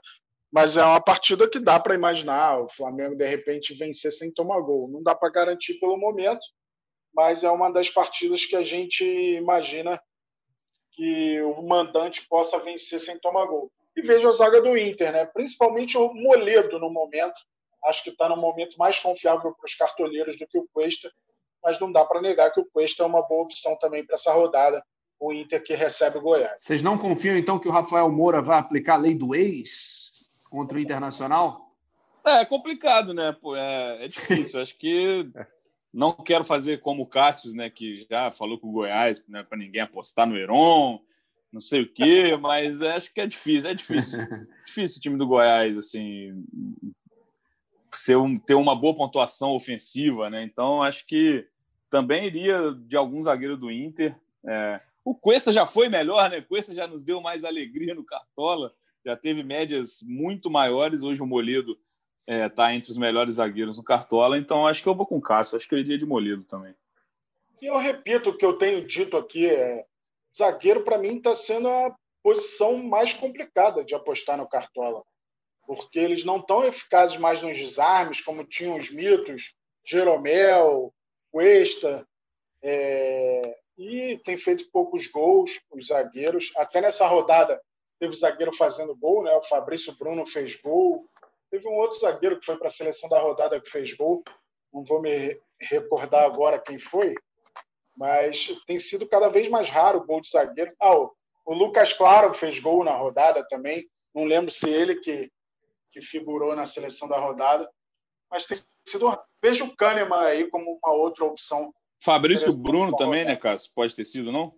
Mas é uma partida que dá para imaginar o Flamengo de repente vencer sem tomar gol. Não dá para garantir pelo momento, mas é uma das partidas que a gente imagina que o mandante possa vencer sem tomar gol. E vejo a zaga do Inter, né? principalmente o Moledo no momento. Acho que está no momento mais confiável para os cartoleiros do que o Cuesta, mas não dá para negar que o Cuesta é uma boa opção também para essa rodada. O Inter que recebe o Goiás. Vocês não confiam então que o Rafael Moura vai aplicar a lei do ex? Contra o Internacional? É, é complicado, né? Pô, é, é difícil. Acho que não quero fazer como o Cássio, né? Que já falou com o Goiás, né, para ninguém apostar no Heron, não sei o quê, mas acho que é difícil. É difícil. difícil o time do Goiás, assim, ser um, ter uma boa pontuação ofensiva, né? Então acho que também iria de algum zagueiro do Inter. É, o Cuesta já foi melhor, né? O Cuesta já nos deu mais alegria no Cartola já teve médias muito maiores. Hoje o Moledo está é, tá entre os melhores zagueiros no Cartola, então acho que eu vou com o Cássio, acho que eu iria de Moledo também. E eu repito o que eu tenho dito aqui: é, zagueiro, para mim, está sendo a posição mais complicada de apostar no Cartola, porque eles não estão eficazes mais nos desarmes, como tinham os mitos, Jeromel, Cuesta, é, e tem feito poucos gols os zagueiros. Até nessa rodada teve zagueiro fazendo gol, né? O Fabrício Bruno fez gol. Teve um outro zagueiro que foi para a seleção da rodada que fez gol. não vou me recordar agora quem foi, mas tem sido cada vez mais raro o gol de zagueiro. Ah, o, o Lucas Claro fez gol na rodada também, não lembro se ele que, que figurou na seleção da rodada, mas tem sido. Vejo o Kahneman aí como uma outra opção. Fabrício Bruno também, né, Cássio? Pode ter sido, não?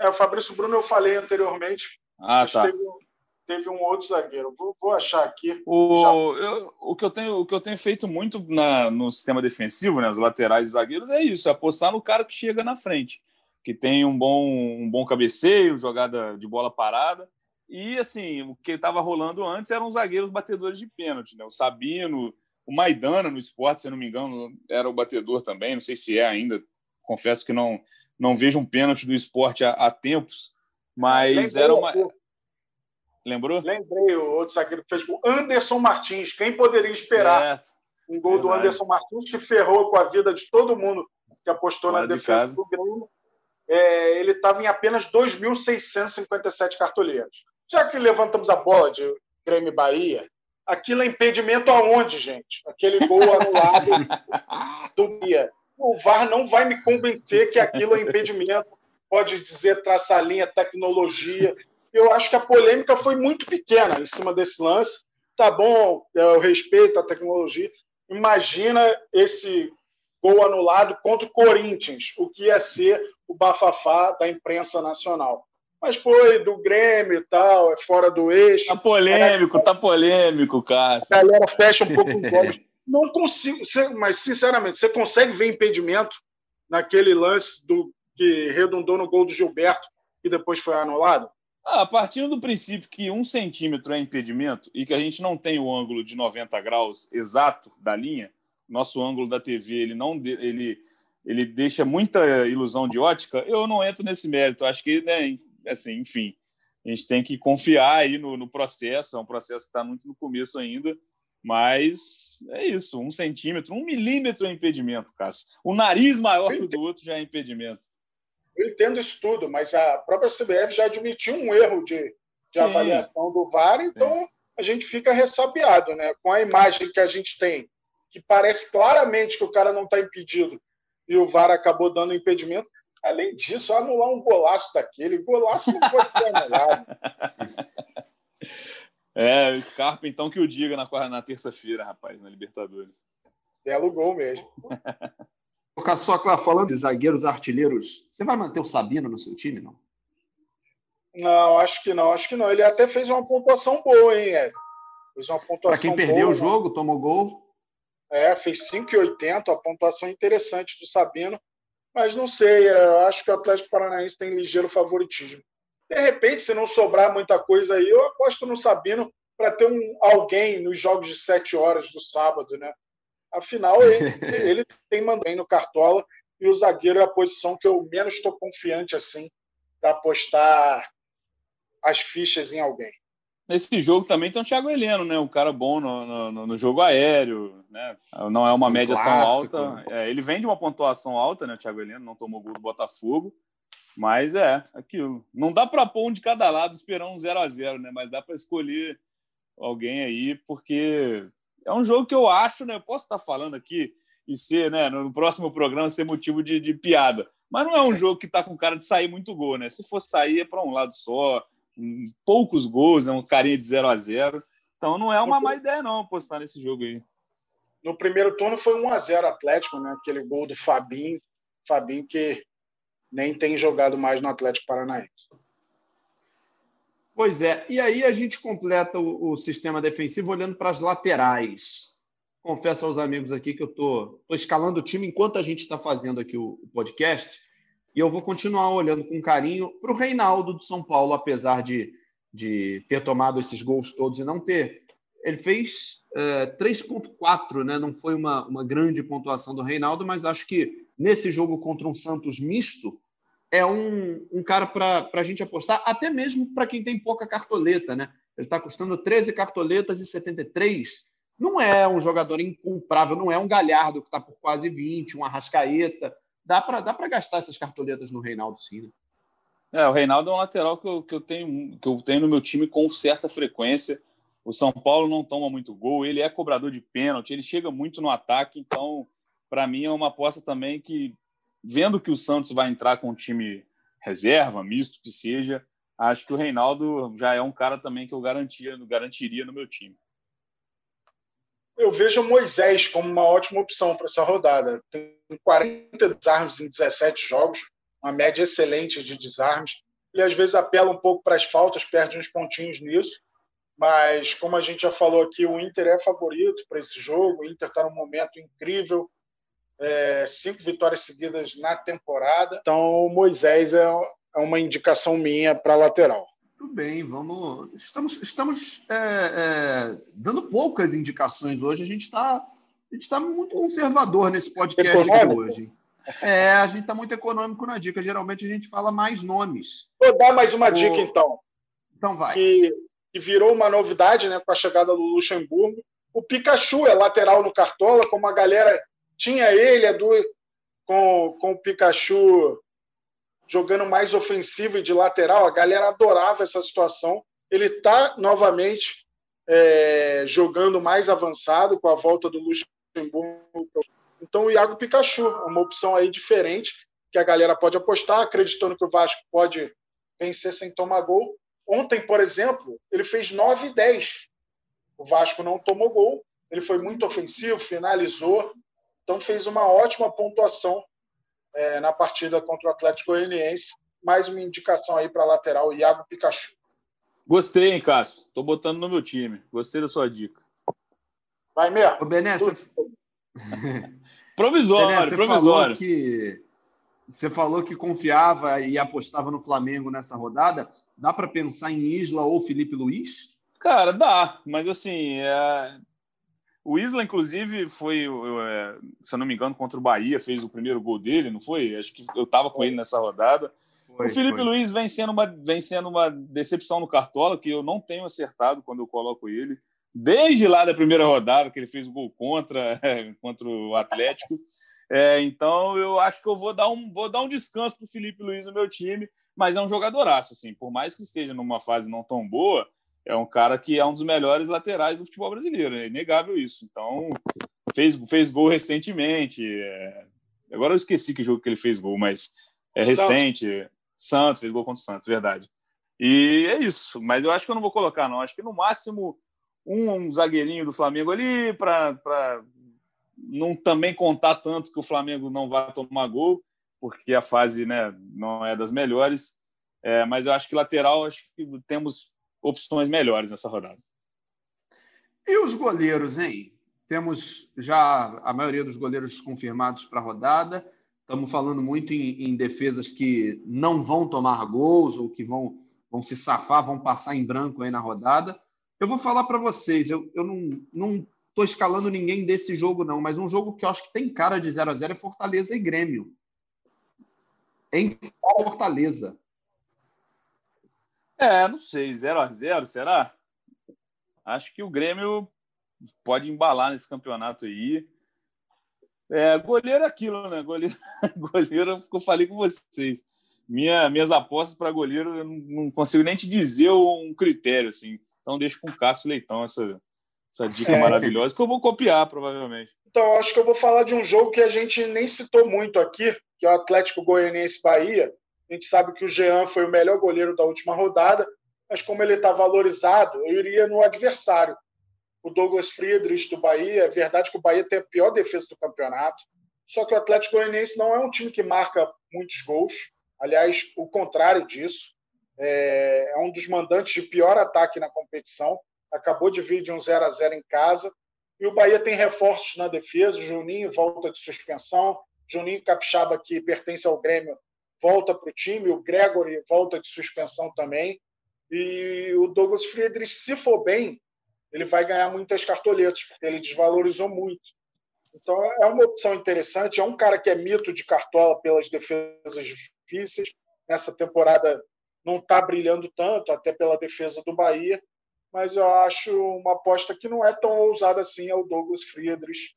É, o Fabrício Bruno eu falei anteriormente. Ah, tá. Teve, teve, um outro zagueiro. Vou, vou achar aqui. O, eu, o, que eu tenho, o que eu tenho feito muito na, no sistema defensivo, né, os laterais e zagueiros, é isso: é apostar no cara que chega na frente, que tem um bom, um bom cabeceio, jogada de bola parada. E, assim, o que estava rolando antes eram os zagueiros batedores de pênalti, né? O Sabino, o Maidana no esporte, se eu não me engano, era o batedor também, não sei se é ainda. Confesso que não, não vejo um pênalti do esporte há, há tempos, mas Lembrei, era uma. Lembrou? Lembrei o outro zagueiro que fez o Anderson Martins. Quem poderia esperar certo. um gol Verdade. do Anderson Martins que ferrou com a vida de todo mundo que apostou Fora na defesa de do Grêmio? É, ele estava em apenas 2.657 cartoleiros. Já que levantamos a bola de Grêmio Bahia, aquilo é impedimento aonde, gente? Aquele gol anulado do Bia o VAR não vai me convencer que aquilo é impedimento. Pode dizer traçar linha, tecnologia. Eu acho que a polêmica foi muito pequena em cima desse lance. Tá bom, eu respeito a tecnologia. Imagina esse gol anulado contra o Corinthians, o que ia ser o bafafá da imprensa nacional. Mas foi do Grêmio e tal, é fora do eixo. Tá polêmico, tá polêmico, Cássio. A galera fecha um pouco os olhos. Não consigo, mas sinceramente, você consegue ver impedimento naquele lance do que redundou no gol do Gilberto e depois foi anulado? Ah, partindo do princípio que um centímetro é impedimento e que a gente não tem o ângulo de 90 graus exato da linha, nosso ângulo da TV ele não ele, ele deixa muita ilusão de ótica, eu não entro nesse mérito. Acho que, né, assim, enfim, a gente tem que confiar aí no, no processo, é um processo que está muito no começo ainda mas é isso, um centímetro, um milímetro é impedimento, Cássio. O nariz maior que o do outro já é impedimento. Eu entendo isso tudo, mas a própria CBF já admitiu um erro de, de avaliação do VAR, então a gente fica ressabiado, né? Com a imagem que a gente tem, que parece claramente que o cara não está impedido e o VAR acabou dando impedimento. Além disso, anular um golaço daquele, golaço não ser anulado. É, o Scarpa, então, que o diga na, na terça-feira, rapaz, na Libertadores. Belo gol mesmo. Caçocla, falando de zagueiros artilheiros, você vai manter o Sabino no seu time, não? Não, acho que não, acho que não. Ele até fez uma pontuação boa, hein, Ed? Fez uma pontuação Para quem perdeu boa, o jogo, né? tomou gol. É, fez 5,80, a pontuação interessante do Sabino. Mas não sei, eu acho que o Atlético Paranaense tem ligeiro favoritismo. De repente, se não sobrar muita coisa aí, eu aposto no Sabino para ter um, alguém nos jogos de sete horas do sábado, né? Afinal, ele, ele tem mandado no Cartola e o zagueiro é a posição que eu menos estou confiante assim para apostar as fichas em alguém. Nesse jogo também tem o Thiago Heleno, né? Um cara bom no, no, no jogo aéreo, né? Não é uma um média clássico. tão alta. É, ele vem de uma pontuação alta, né? O Thiago Heleno não tomou gol do Botafogo. Mas é, aquilo. Não dá para pôr um de cada lado esperar um 0 a 0 né? Mas dá para escolher alguém aí, porque é um jogo que eu acho, né? Eu posso estar falando aqui e ser, né, no próximo programa, ser motivo de, de piada. Mas não é um jogo que está com cara de sair muito gol, né? Se for sair, é para um lado só, um, poucos gols, né? um carinha de 0 a 0 Então não é uma má ideia, não, apostar nesse jogo aí. No primeiro turno foi 1 a 0 Atlético, né? Aquele gol do Fabinho. Fabinho que nem tem jogado mais no Atlético Paranaense. Pois é, e aí a gente completa o, o sistema defensivo olhando para as laterais. Confesso aos amigos aqui que eu estou escalando o time enquanto a gente está fazendo aqui o, o, podcast, e eu vou continuar olhando com carinho para o Reinaldo do São Paulo, apesar de, de ter tomado esses gols todos e não ter. Ele fez é, 3,4, né? não foi uma, uma grande pontuação do Reinaldo, mas acho que nesse jogo contra um Santos misto, é um, um cara para a gente apostar, até mesmo para quem tem pouca cartoleta, né? Ele está custando 13 cartoletas e 73. Não é um jogador incomprável, não é um Galhardo que está por quase 20, um Arrascaeta. Dá para dá gastar essas cartoletas no Reinaldo, sim. Né? É, o Reinaldo é um lateral que eu, que, eu tenho, que eu tenho no meu time com certa frequência. O São Paulo não toma muito gol, ele é cobrador de pênalti, ele chega muito no ataque, então para mim é uma aposta também que, vendo que o Santos vai entrar com um time reserva, misto que seja, acho que o Reinaldo já é um cara também que eu garantia, garantiria no meu time. Eu vejo o Moisés como uma ótima opção para essa rodada. Tem 40 desarmes em 17 jogos, uma média excelente de desarmes. Ele às vezes apela um pouco para as faltas, perde uns pontinhos nisso. Mas, como a gente já falou aqui, o Inter é favorito para esse jogo. O Inter está num momento incrível. É, cinco vitórias seguidas na temporada. Então, o Moisés é, é uma indicação minha para lateral. Tudo bem, vamos. Estamos, estamos é, é, dando poucas indicações hoje. A gente está a gente está muito conservador nesse podcast aqui hoje. É, a gente está muito econômico na dica. Geralmente a gente fala mais nomes. Vou dar mais uma o... dica, então. Então vai. Que, que, virou uma novidade né, com a chegada do Luxemburgo. O Pikachu é lateral no Cartola, como a galera tinha ele, do, com, com o Pikachu jogando mais ofensivo e de lateral. A galera adorava essa situação. Ele está novamente é, jogando mais avançado com a volta do Luxemburgo. Então, o Iago Pikachu é uma opção aí diferente que a galera pode apostar, acreditando que o Vasco pode vencer sem tomar gol. Ontem, por exemplo, ele fez 9 e 10. O Vasco não tomou gol, ele foi muito ofensivo, finalizou, então fez uma ótima pontuação é, na partida contra o Atlético Goianiense. Mais uma indicação aí para lateral, Iago Pikachu. Gostei, hein, Cássio? Estou botando no meu time. Gostei da sua dica. Vai mesmo. Ô, Bené, você... provisório, Bené, você provisório. Falou que... Você falou que confiava e apostava no Flamengo nessa rodada. Dá para pensar em Isla ou Felipe Luiz? Cara, dá, mas assim, é... O Isla, inclusive, foi, é, se eu não me engano, contra o Bahia, fez o primeiro gol dele, não foi? Acho que eu estava com ele nessa rodada. Foi, o Felipe foi. Luiz vem sendo, uma, vem sendo uma decepção no Cartola, que eu não tenho acertado quando eu coloco ele. Desde lá da primeira rodada, que ele fez o gol contra, contra o Atlético. É, então, eu acho que eu vou dar um, vou dar um descanso para o Felipe Luiz no meu time, mas é um jogadoraço. Assim, por mais que esteja numa fase não tão boa, é um cara que é um dos melhores laterais do futebol brasileiro, é inegável isso. Então, fez, fez gol recentemente. É... Agora eu esqueci que jogo que ele fez gol, mas é recente. Santos, fez gol contra o Santos, verdade. E é isso. Mas eu acho que eu não vou colocar, não. Acho que no máximo um, um zagueirinho do Flamengo ali para não também contar tanto que o Flamengo não vai tomar gol, porque a fase né, não é das melhores. É, mas eu acho que lateral, acho que temos opções melhores nessa rodada. E os goleiros, hein? Temos já a maioria dos goleiros confirmados para a rodada. Estamos falando muito em, em, defesas que não vão tomar gols ou que vão, vão se safar, vão passar em branco aí na rodada. Eu vou falar para vocês, eu, eu não, não estou escalando ninguém desse jogo, não, mas um jogo que eu acho que tem cara de 0 a 0 é Fortaleza e Grêmio. Em Fortaleza. É, não sei, 0 a 0 será? Acho que o Grêmio pode embalar nesse campeonato aí. É, goleiro é aquilo, né? Goleiro, goleiro que eu falei com vocês. Minha, minhas apostas para goleiro, eu não consigo nem te dizer um critério, assim. Então deixa com o Cássio Leitão essa, essa dica é. maravilhosa, que eu vou copiar, provavelmente. Então, acho que eu vou falar de um jogo que a gente nem citou muito aqui, que é o Atlético Goianiense Bahia. A gente sabe que o Jean foi o melhor goleiro da última rodada, mas como ele está valorizado, eu iria no adversário. O Douglas Friedrich do Bahia, é verdade que o Bahia tem a pior defesa do campeonato, só que o Atlético Goianiense não é um time que marca muitos gols. Aliás, o contrário disso. É, é um dos mandantes de pior ataque na competição. Acabou de vir de um 0 a 0 em casa. E o Bahia tem reforços na defesa. O Juninho volta de suspensão. Juninho Capixaba, que pertence ao Grêmio, volta para o time, o Gregory volta de suspensão também. E o Douglas Friedrich, se for bem, ele vai ganhar muitas cartoletas, porque ele desvalorizou muito. Então é uma opção interessante. É um cara que é mito de cartola pelas defesas difíceis. Nessa temporada não está brilhando tanto, até pela defesa do Bahia. Mas eu acho uma aposta que não é tão ousada assim é o Douglas Friedrich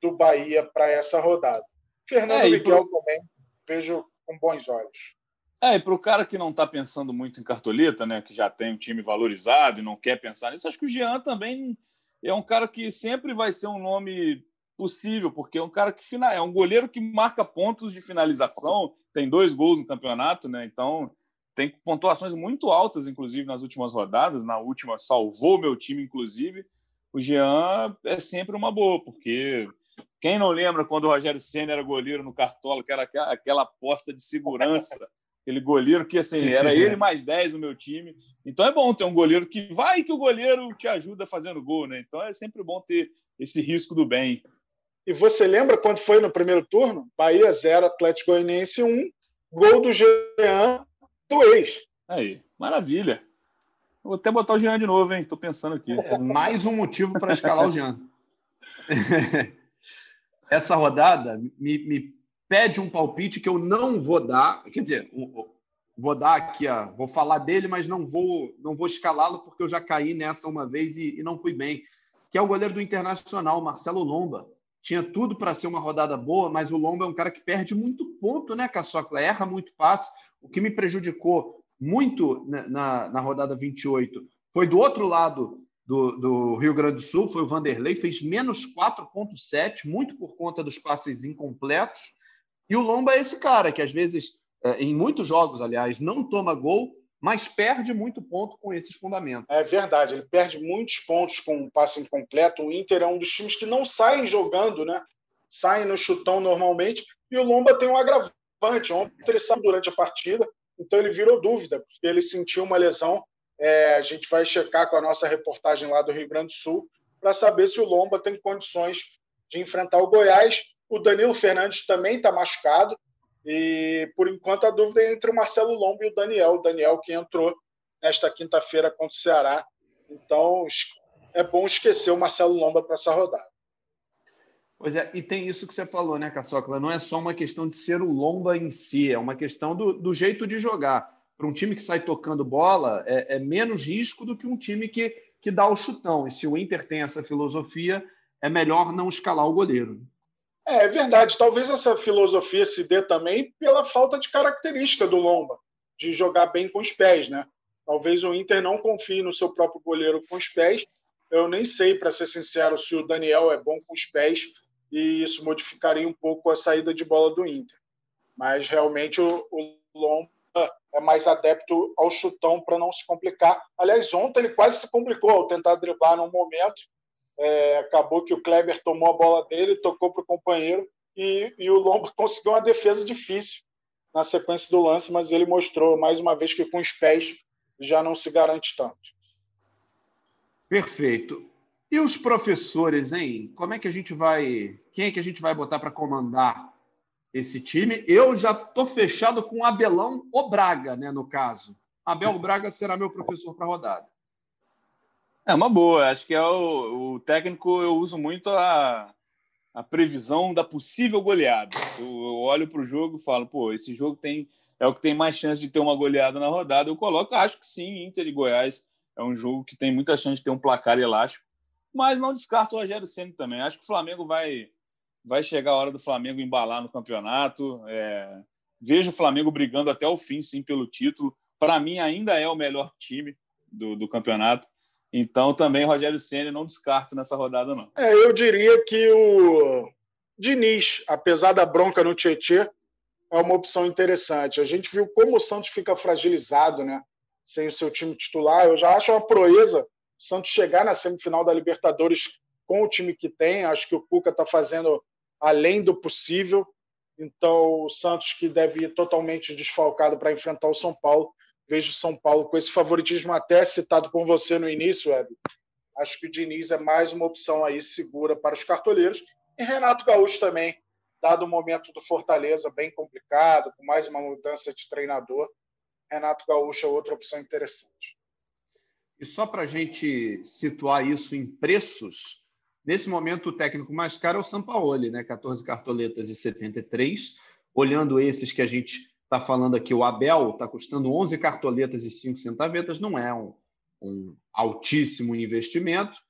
do Bahia para essa rodada. Fernando é, Miguel pro... também vejo com bons olhos. É, e para o cara que não está pensando muito em cartoleta, né, que já tem um time valorizado e não quer pensar nisso, acho que o Jean também é um cara que sempre vai ser um nome possível, porque é um cara que é um goleiro que marca pontos de finalização, tem dois gols no campeonato, né? Então tem pontuações muito altas, inclusive nas últimas rodadas. Na última salvou meu time, inclusive. O Jean é sempre uma boa, porque quem não lembra quando o Rogério Senna era goleiro no Cartola, que era aquela aposta de segurança, aquele goleiro que assim era ele mais 10 no meu time. Então é bom ter um goleiro que vai que o goleiro te ajuda fazendo gol, né? Então é sempre bom ter esse risco do bem. E você lembra quando foi no primeiro turno? Bahia 0, Atlético Goianiense 1, gol do Jean do ex. Aí, maravilha. Vou até botar o Jean de novo, hein? Tô pensando aqui. É mais um motivo para escalar o Jean. Essa rodada me, me, pede um palpite que eu não vou dar. Quer dizer, vou dar aqui, ó, vou falar dele, mas não vou, não vou escalá-lo porque eu já caí nessa uma vez e, e não fui bem. Que é o goleiro do Internacional, Marcelo Lomba tinha tudo para ser uma rodada boa, mas o Lomba é um cara que perde muito ponto, né, Caçocla? Erra muito passe. O que me prejudicou muito na, na, na rodada 28 foi do outro lado do, do, Rio Grande do Sul, foi o Vanderlei, fez menos 4,7, muito por conta dos passes incompletos. E o Lomba é esse cara que, às vezes, é, em muitos jogos, aliás, não toma gol, mas perde muito ponto com esses fundamentos. É verdade, ele perde muitos pontos com um passe incompleto. O Inter é um dos times que não saem jogando, né? Saem no chutão normalmente. E o Lomba tem um agravante. Ontem ele saiu durante a partida, então ele virou dúvida, porque ele sentiu uma lesão. É, a gente vai checar com a nossa reportagem lá do Rio Grande do Sul para saber se o Lomba tem condições de enfrentar o Goiás. O Danilo Fernandes também está machucado. E, por enquanto, a dúvida é entre o Marcelo Lombo e o Daniel. O Daniel que entrou nesta quinta-feira contra o Ceará. Então, é bom esquecer o Marcelo Lomba para essa rodada. Pois é, e tem isso que você falou, né, Caçocla? Não é só uma questão de ser o Lomba em si, é uma questão do, do jeito de jogar. Para um time que sai tocando bola, é, é, menos risco do que um time que, que dá o chutão. E se o Inter tem essa filosofia, é melhor não escalar o goleiro. É, é verdade. Talvez essa filosofia se dê também pela falta de característica do Lomba, de jogar bem com os pés, né? Talvez o Inter não confie no seu próprio goleiro com os pés. Eu nem sei, para ser sincero, se o Daniel é bom com os pés e isso modificaria um pouco a saída de bola do Inter. Mas realmente o, o Lomba é mais adepto ao chutão para não se complicar. Aliás, ontem ele quase se complicou ao tentar driblar num momento é, acabou que o Kleber tomou a bola dele, tocou para o companheiro e, e o Lombo conseguiu uma defesa difícil na sequência do lance, mas ele mostrou mais uma vez que com os pés já não se garante tanto. Perfeito. E os professores, hein? Como é que a gente vai. Quem é que a gente vai botar para comandar esse time? Eu já estou fechado com Abelão ou Braga, né? No caso. Abel Braga será meu professor para a rodada. É uma boa. Acho que é o, o técnico. Eu uso muito a, a previsão da possível goleada. Eu, eu olho para o jogo e falo, pô, esse jogo tem é o que tem mais chance de ter uma goleada na rodada. Eu coloco, acho que sim, Inter e Goiás é um jogo que tem muita chance de ter um placar elástico, mas não descarto o Rogério Ceni também. Acho que o Flamengo vai vai chegar a hora do Flamengo embalar no campeonato. É, vejo o Flamengo brigando até o fim, sim, pelo título. Para mim, ainda é o melhor time do, do campeonato. Então, também Rogério Senna não descarto nessa rodada, não. É, eu diria que o Diniz, apesar da bronca no Tietê, é uma opção interessante. A gente viu como o Santos fica fragilizado, né? Sem o seu time titular. Eu já acho uma proeza o Santos chegar na semifinal da Libertadores com o time que tem. Acho que o Cuca está fazendo além do possível. Então, o Santos, que deve ir totalmente desfalcado para enfrentar o São Paulo, vejo São Paulo com esse favoritismo até citado por você no início, Ed. Acho que o Diniz é mais uma opção aí segura para os cartoleiros. E Renato Gaúcho também, dado o momento do Fortaleza bem complicado, com mais uma mudança de treinador, Renato Gaúcho é outra opção interessante. E só para a gente situar isso em preços, nesse momento o técnico mais caro é o Sampaoli, né? 14 cartoletas e 73. Olhando esses que a gente está falando aqui, o Abel está custando 11 cartoletas e 5 centavetas, não é um, um altíssimo investimento.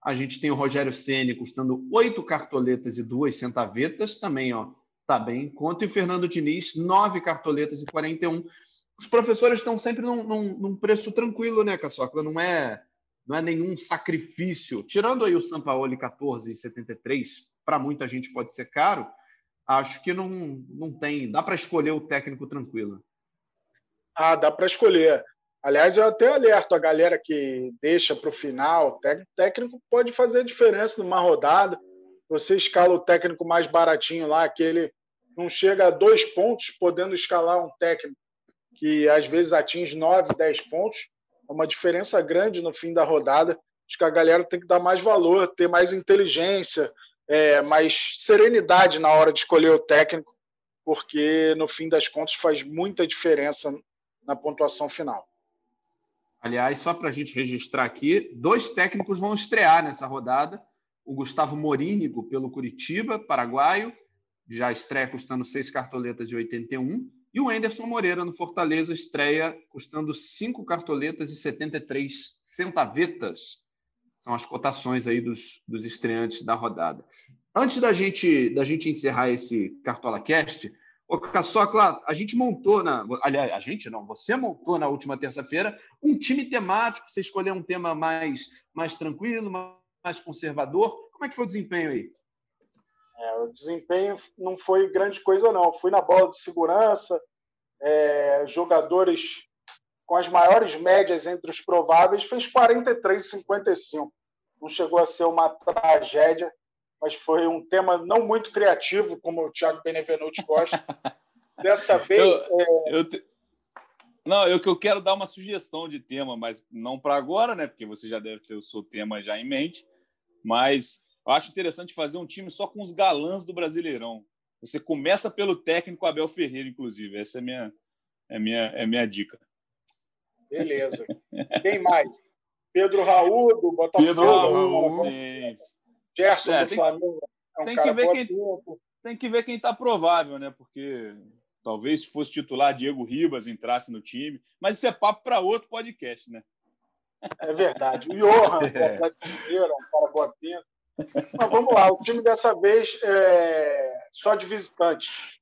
A gente tem o Rogério Ceni custando 8 cartoletas e 2 centavetas, também ó, tá bem Quanto E o Fernando Diniz, 9 cartoletas e 41. Os professores estão sempre num, num, num preço tranquilo, né, Caçocla? Não é, não é nenhum sacrifício. Tirando aí o Sampaoli 14,73, para muita gente pode ser caro, acho que não, não tem. Dá para escolher o técnico tranquilo. Ah, dá para escolher. Aliás, eu até alerto a galera que deixa para o final. O técnico pode fazer diferença numa rodada. Você escala o técnico mais baratinho lá, aquele não chega a dois pontos, podendo escalar um técnico que às vezes atinge nove, dez pontos. É uma diferença grande no fim da rodada. Acho que a galera tem que dar mais valor, ter mais inteligência, é, mais serenidade na hora de escolher o técnico, porque no fim das contas faz muita diferença na pontuação final. Aliás, só para a gente registrar aqui, dois técnicos vão estrear nessa rodada. O Gustavo Morínigo, pelo Curitiba, paraguaio, já estreia custando seis cartoletas de 81. E o Anderson Moreira, no Fortaleza, estreia custando cinco cartoletas e 73 centavetas. São as cotações aí dos, dos estreantes da rodada. Antes da gente, da gente encerrar esse Cartola Cast, Ô, Caçocla, a gente montou na. Aliás, a gente não, você montou na última terça-feira um time temático. Você escolheu um tema mais, mais tranquilo, mais conservador. Como é que foi o desempenho aí? É, o desempenho não foi grande coisa, não. Fui na bola de segurança, é, jogadores com as maiores médias entre os prováveis, fez 43,55. Não chegou a ser uma tragédia, mas foi um tema não muito criativo, como o Thiago Benevenuti gosta. Dessa vez. Eu, é... eu te... Não, eu que eu quero dar uma sugestão de tema, mas não para agora, né? Porque você já deve ter o seu tema já em mente. Mas eu acho interessante fazer um time só com os galãs do Brasileirão. Você começa pelo técnico Abel Ferreira, inclusive. Essa é minha, é minha, é minha dica. Beleza. Quem mais? Pedro Raul, do Botafogo. Pedro Raul, sim. Gerson é, do tem, Flamengo. É um tem, que ver quem, tem que ver quem está provável, né? Porque talvez se fosse titular Diego Ribas entrasse no time. Mas isso é papo para outro podcast, né? É verdade. O Johan, é. Mineiro, um cara boa pinta. Mas vamos lá, o time dessa vez é só de visitantes.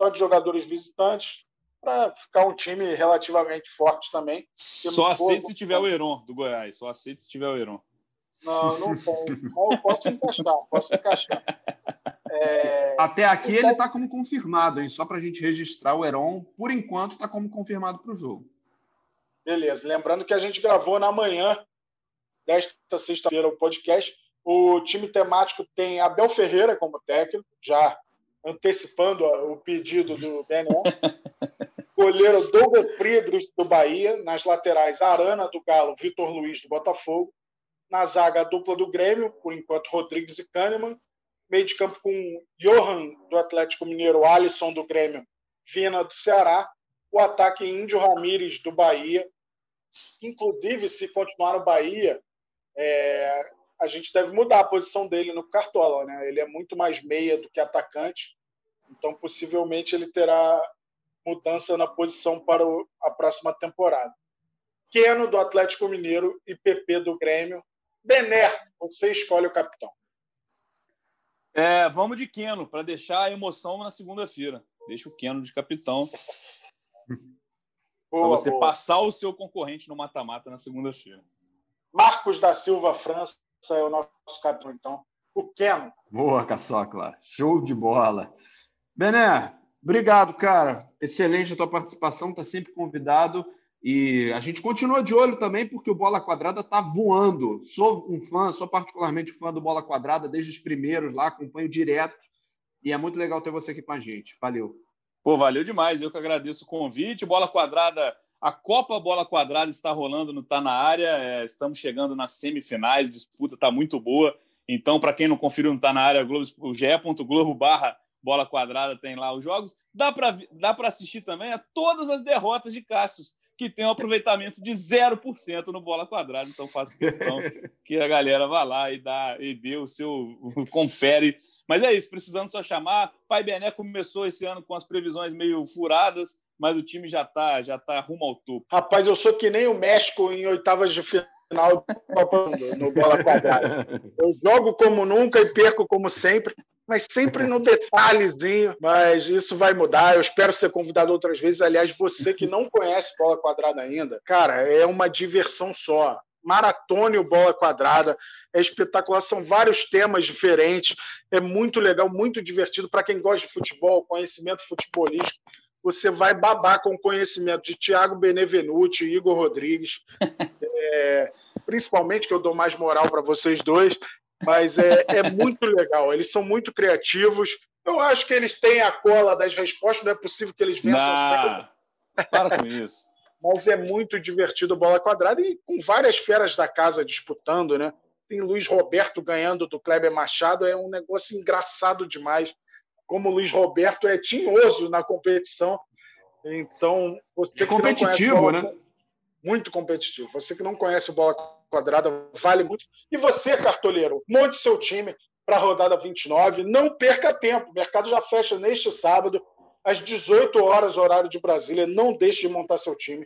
Só de jogadores visitantes, para ficar um time relativamente forte também. Só aceito se tiver o Heron do Goiás. Só aceito se tiver o Heron. Não, não tem. posso encaixar, posso encaixar. É... Até aqui então... ele está como confirmado, hein? Só para a gente registrar o Heron, por enquanto está como confirmado para o jogo. Beleza. Lembrando que a gente gravou na manhã desta sexta-feira o podcast. O time temático tem Abel Ferreira como técnico, já antecipando o pedido do Bené. Goleiro Douglas Friedrich do Bahia. Nas laterais, Arana do Galo, Vitor Luiz do Botafogo. Na zaga, a dupla do Grêmio, por enquanto, Rodrigues e Kahneman. Meio de campo com Johan, do Atlético Mineiro, Alisson, do Grêmio, Vina, do Ceará. O ataque, Índio Ramírez, do Bahia. Inclusive, se continuar no Bahia, é, a gente deve mudar a posição dele no Cartola. Né? Ele é muito mais meia do que atacante. Então, possivelmente, ele terá mudança na posição para a próxima temporada. Keno, do Atlético Mineiro, e PP do Grêmio. Bené, você escolhe o capitão. É, vamos de Keno, para deixar a emoção na segunda-feira. Deixa o Keno de capitão. Para você boa. passar o seu concorrente no mata-mata na segunda-feira. Marcos da Silva França é o nosso capitão, então. O Keno. Boa, Caçocla. Show de bola. Bené, obrigado, cara. Excelente a tua participação, está sempre convidado. E a gente continua de olho também, porque o Bola Quadrada está voando. Sou um fã, sou particularmente fã do Bola Quadrada, desde os primeiros lá, acompanho direto. E é muito legal ter você aqui com a gente. Valeu. Pô, valeu demais. Eu que agradeço o convite. Bola Quadrada, a Copa Bola Quadrada está rolando, não está na área. É, estamos chegando nas semifinais, disputa está muito boa. Então, para quem não conferiu, não está na área, Globo, o ge.globo barra Bola Quadrada tem lá os jogos. Dá para dá assistir também a todas as derrotas de Cássius que tem um aproveitamento de 0% no bola quadrada. Então faço questão que a galera vá lá e dá e dê o seu confere. Mas é isso, precisando só chamar. Pai Bené começou esse ano com as previsões meio furadas, mas o time já está já tá rumo ao topo. Rapaz, eu sou que nem o México em oitavas de final no bola quadrada. Eu jogo como nunca e perco como sempre mas sempre no detalhezinho. Mas isso vai mudar. Eu espero ser convidado outras vezes. Aliás, você que não conhece bola quadrada ainda, cara, é uma diversão só. maratone o Bola Quadrada. É espetacular, são vários temas diferentes. É muito legal, muito divertido para quem gosta de futebol, conhecimento futebolístico. Você vai babar com o conhecimento de Thiago Benevenuti, Igor Rodrigues, é, principalmente que eu dou mais moral para vocês dois, mas é, é muito legal. Eles são muito criativos. Eu acho que eles têm a cola das respostas, não é possível que eles vençam sempre. Para com isso. Mas é muito divertido bola quadrada e com várias feras da casa disputando, né? Tem Luiz Roberto ganhando do Kleber Machado, é um negócio engraçado demais. Como o Luiz Roberto é tinhoso na competição. Então, você é competitivo, bola, né? Muito competitivo. Você que não conhece o bola quadrada, vale muito. E você, cartoleiro, monte seu time para a rodada 29. Não perca tempo. O mercado já fecha neste sábado, às 18 horas, horário de Brasília. Não deixe de montar seu time.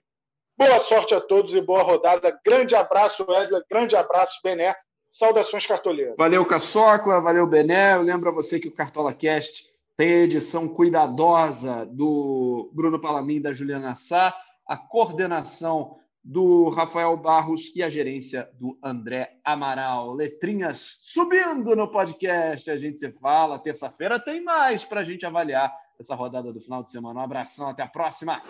Boa sorte a todos e boa rodada. Grande abraço, Edler. Grande abraço, Bené. Saudações cartoleiras. Valeu, Caçocla. Valeu, Bené. Eu lembro a você que o Cartola Cast tem a edição cuidadosa do Bruno Palamin e da Juliana Sá, a coordenação do Rafael Barros e a gerência do André Amaral. Letrinhas subindo no podcast, a gente se fala. Terça-feira tem mais para a gente avaliar essa rodada do final de semana. Um abração, até a próxima.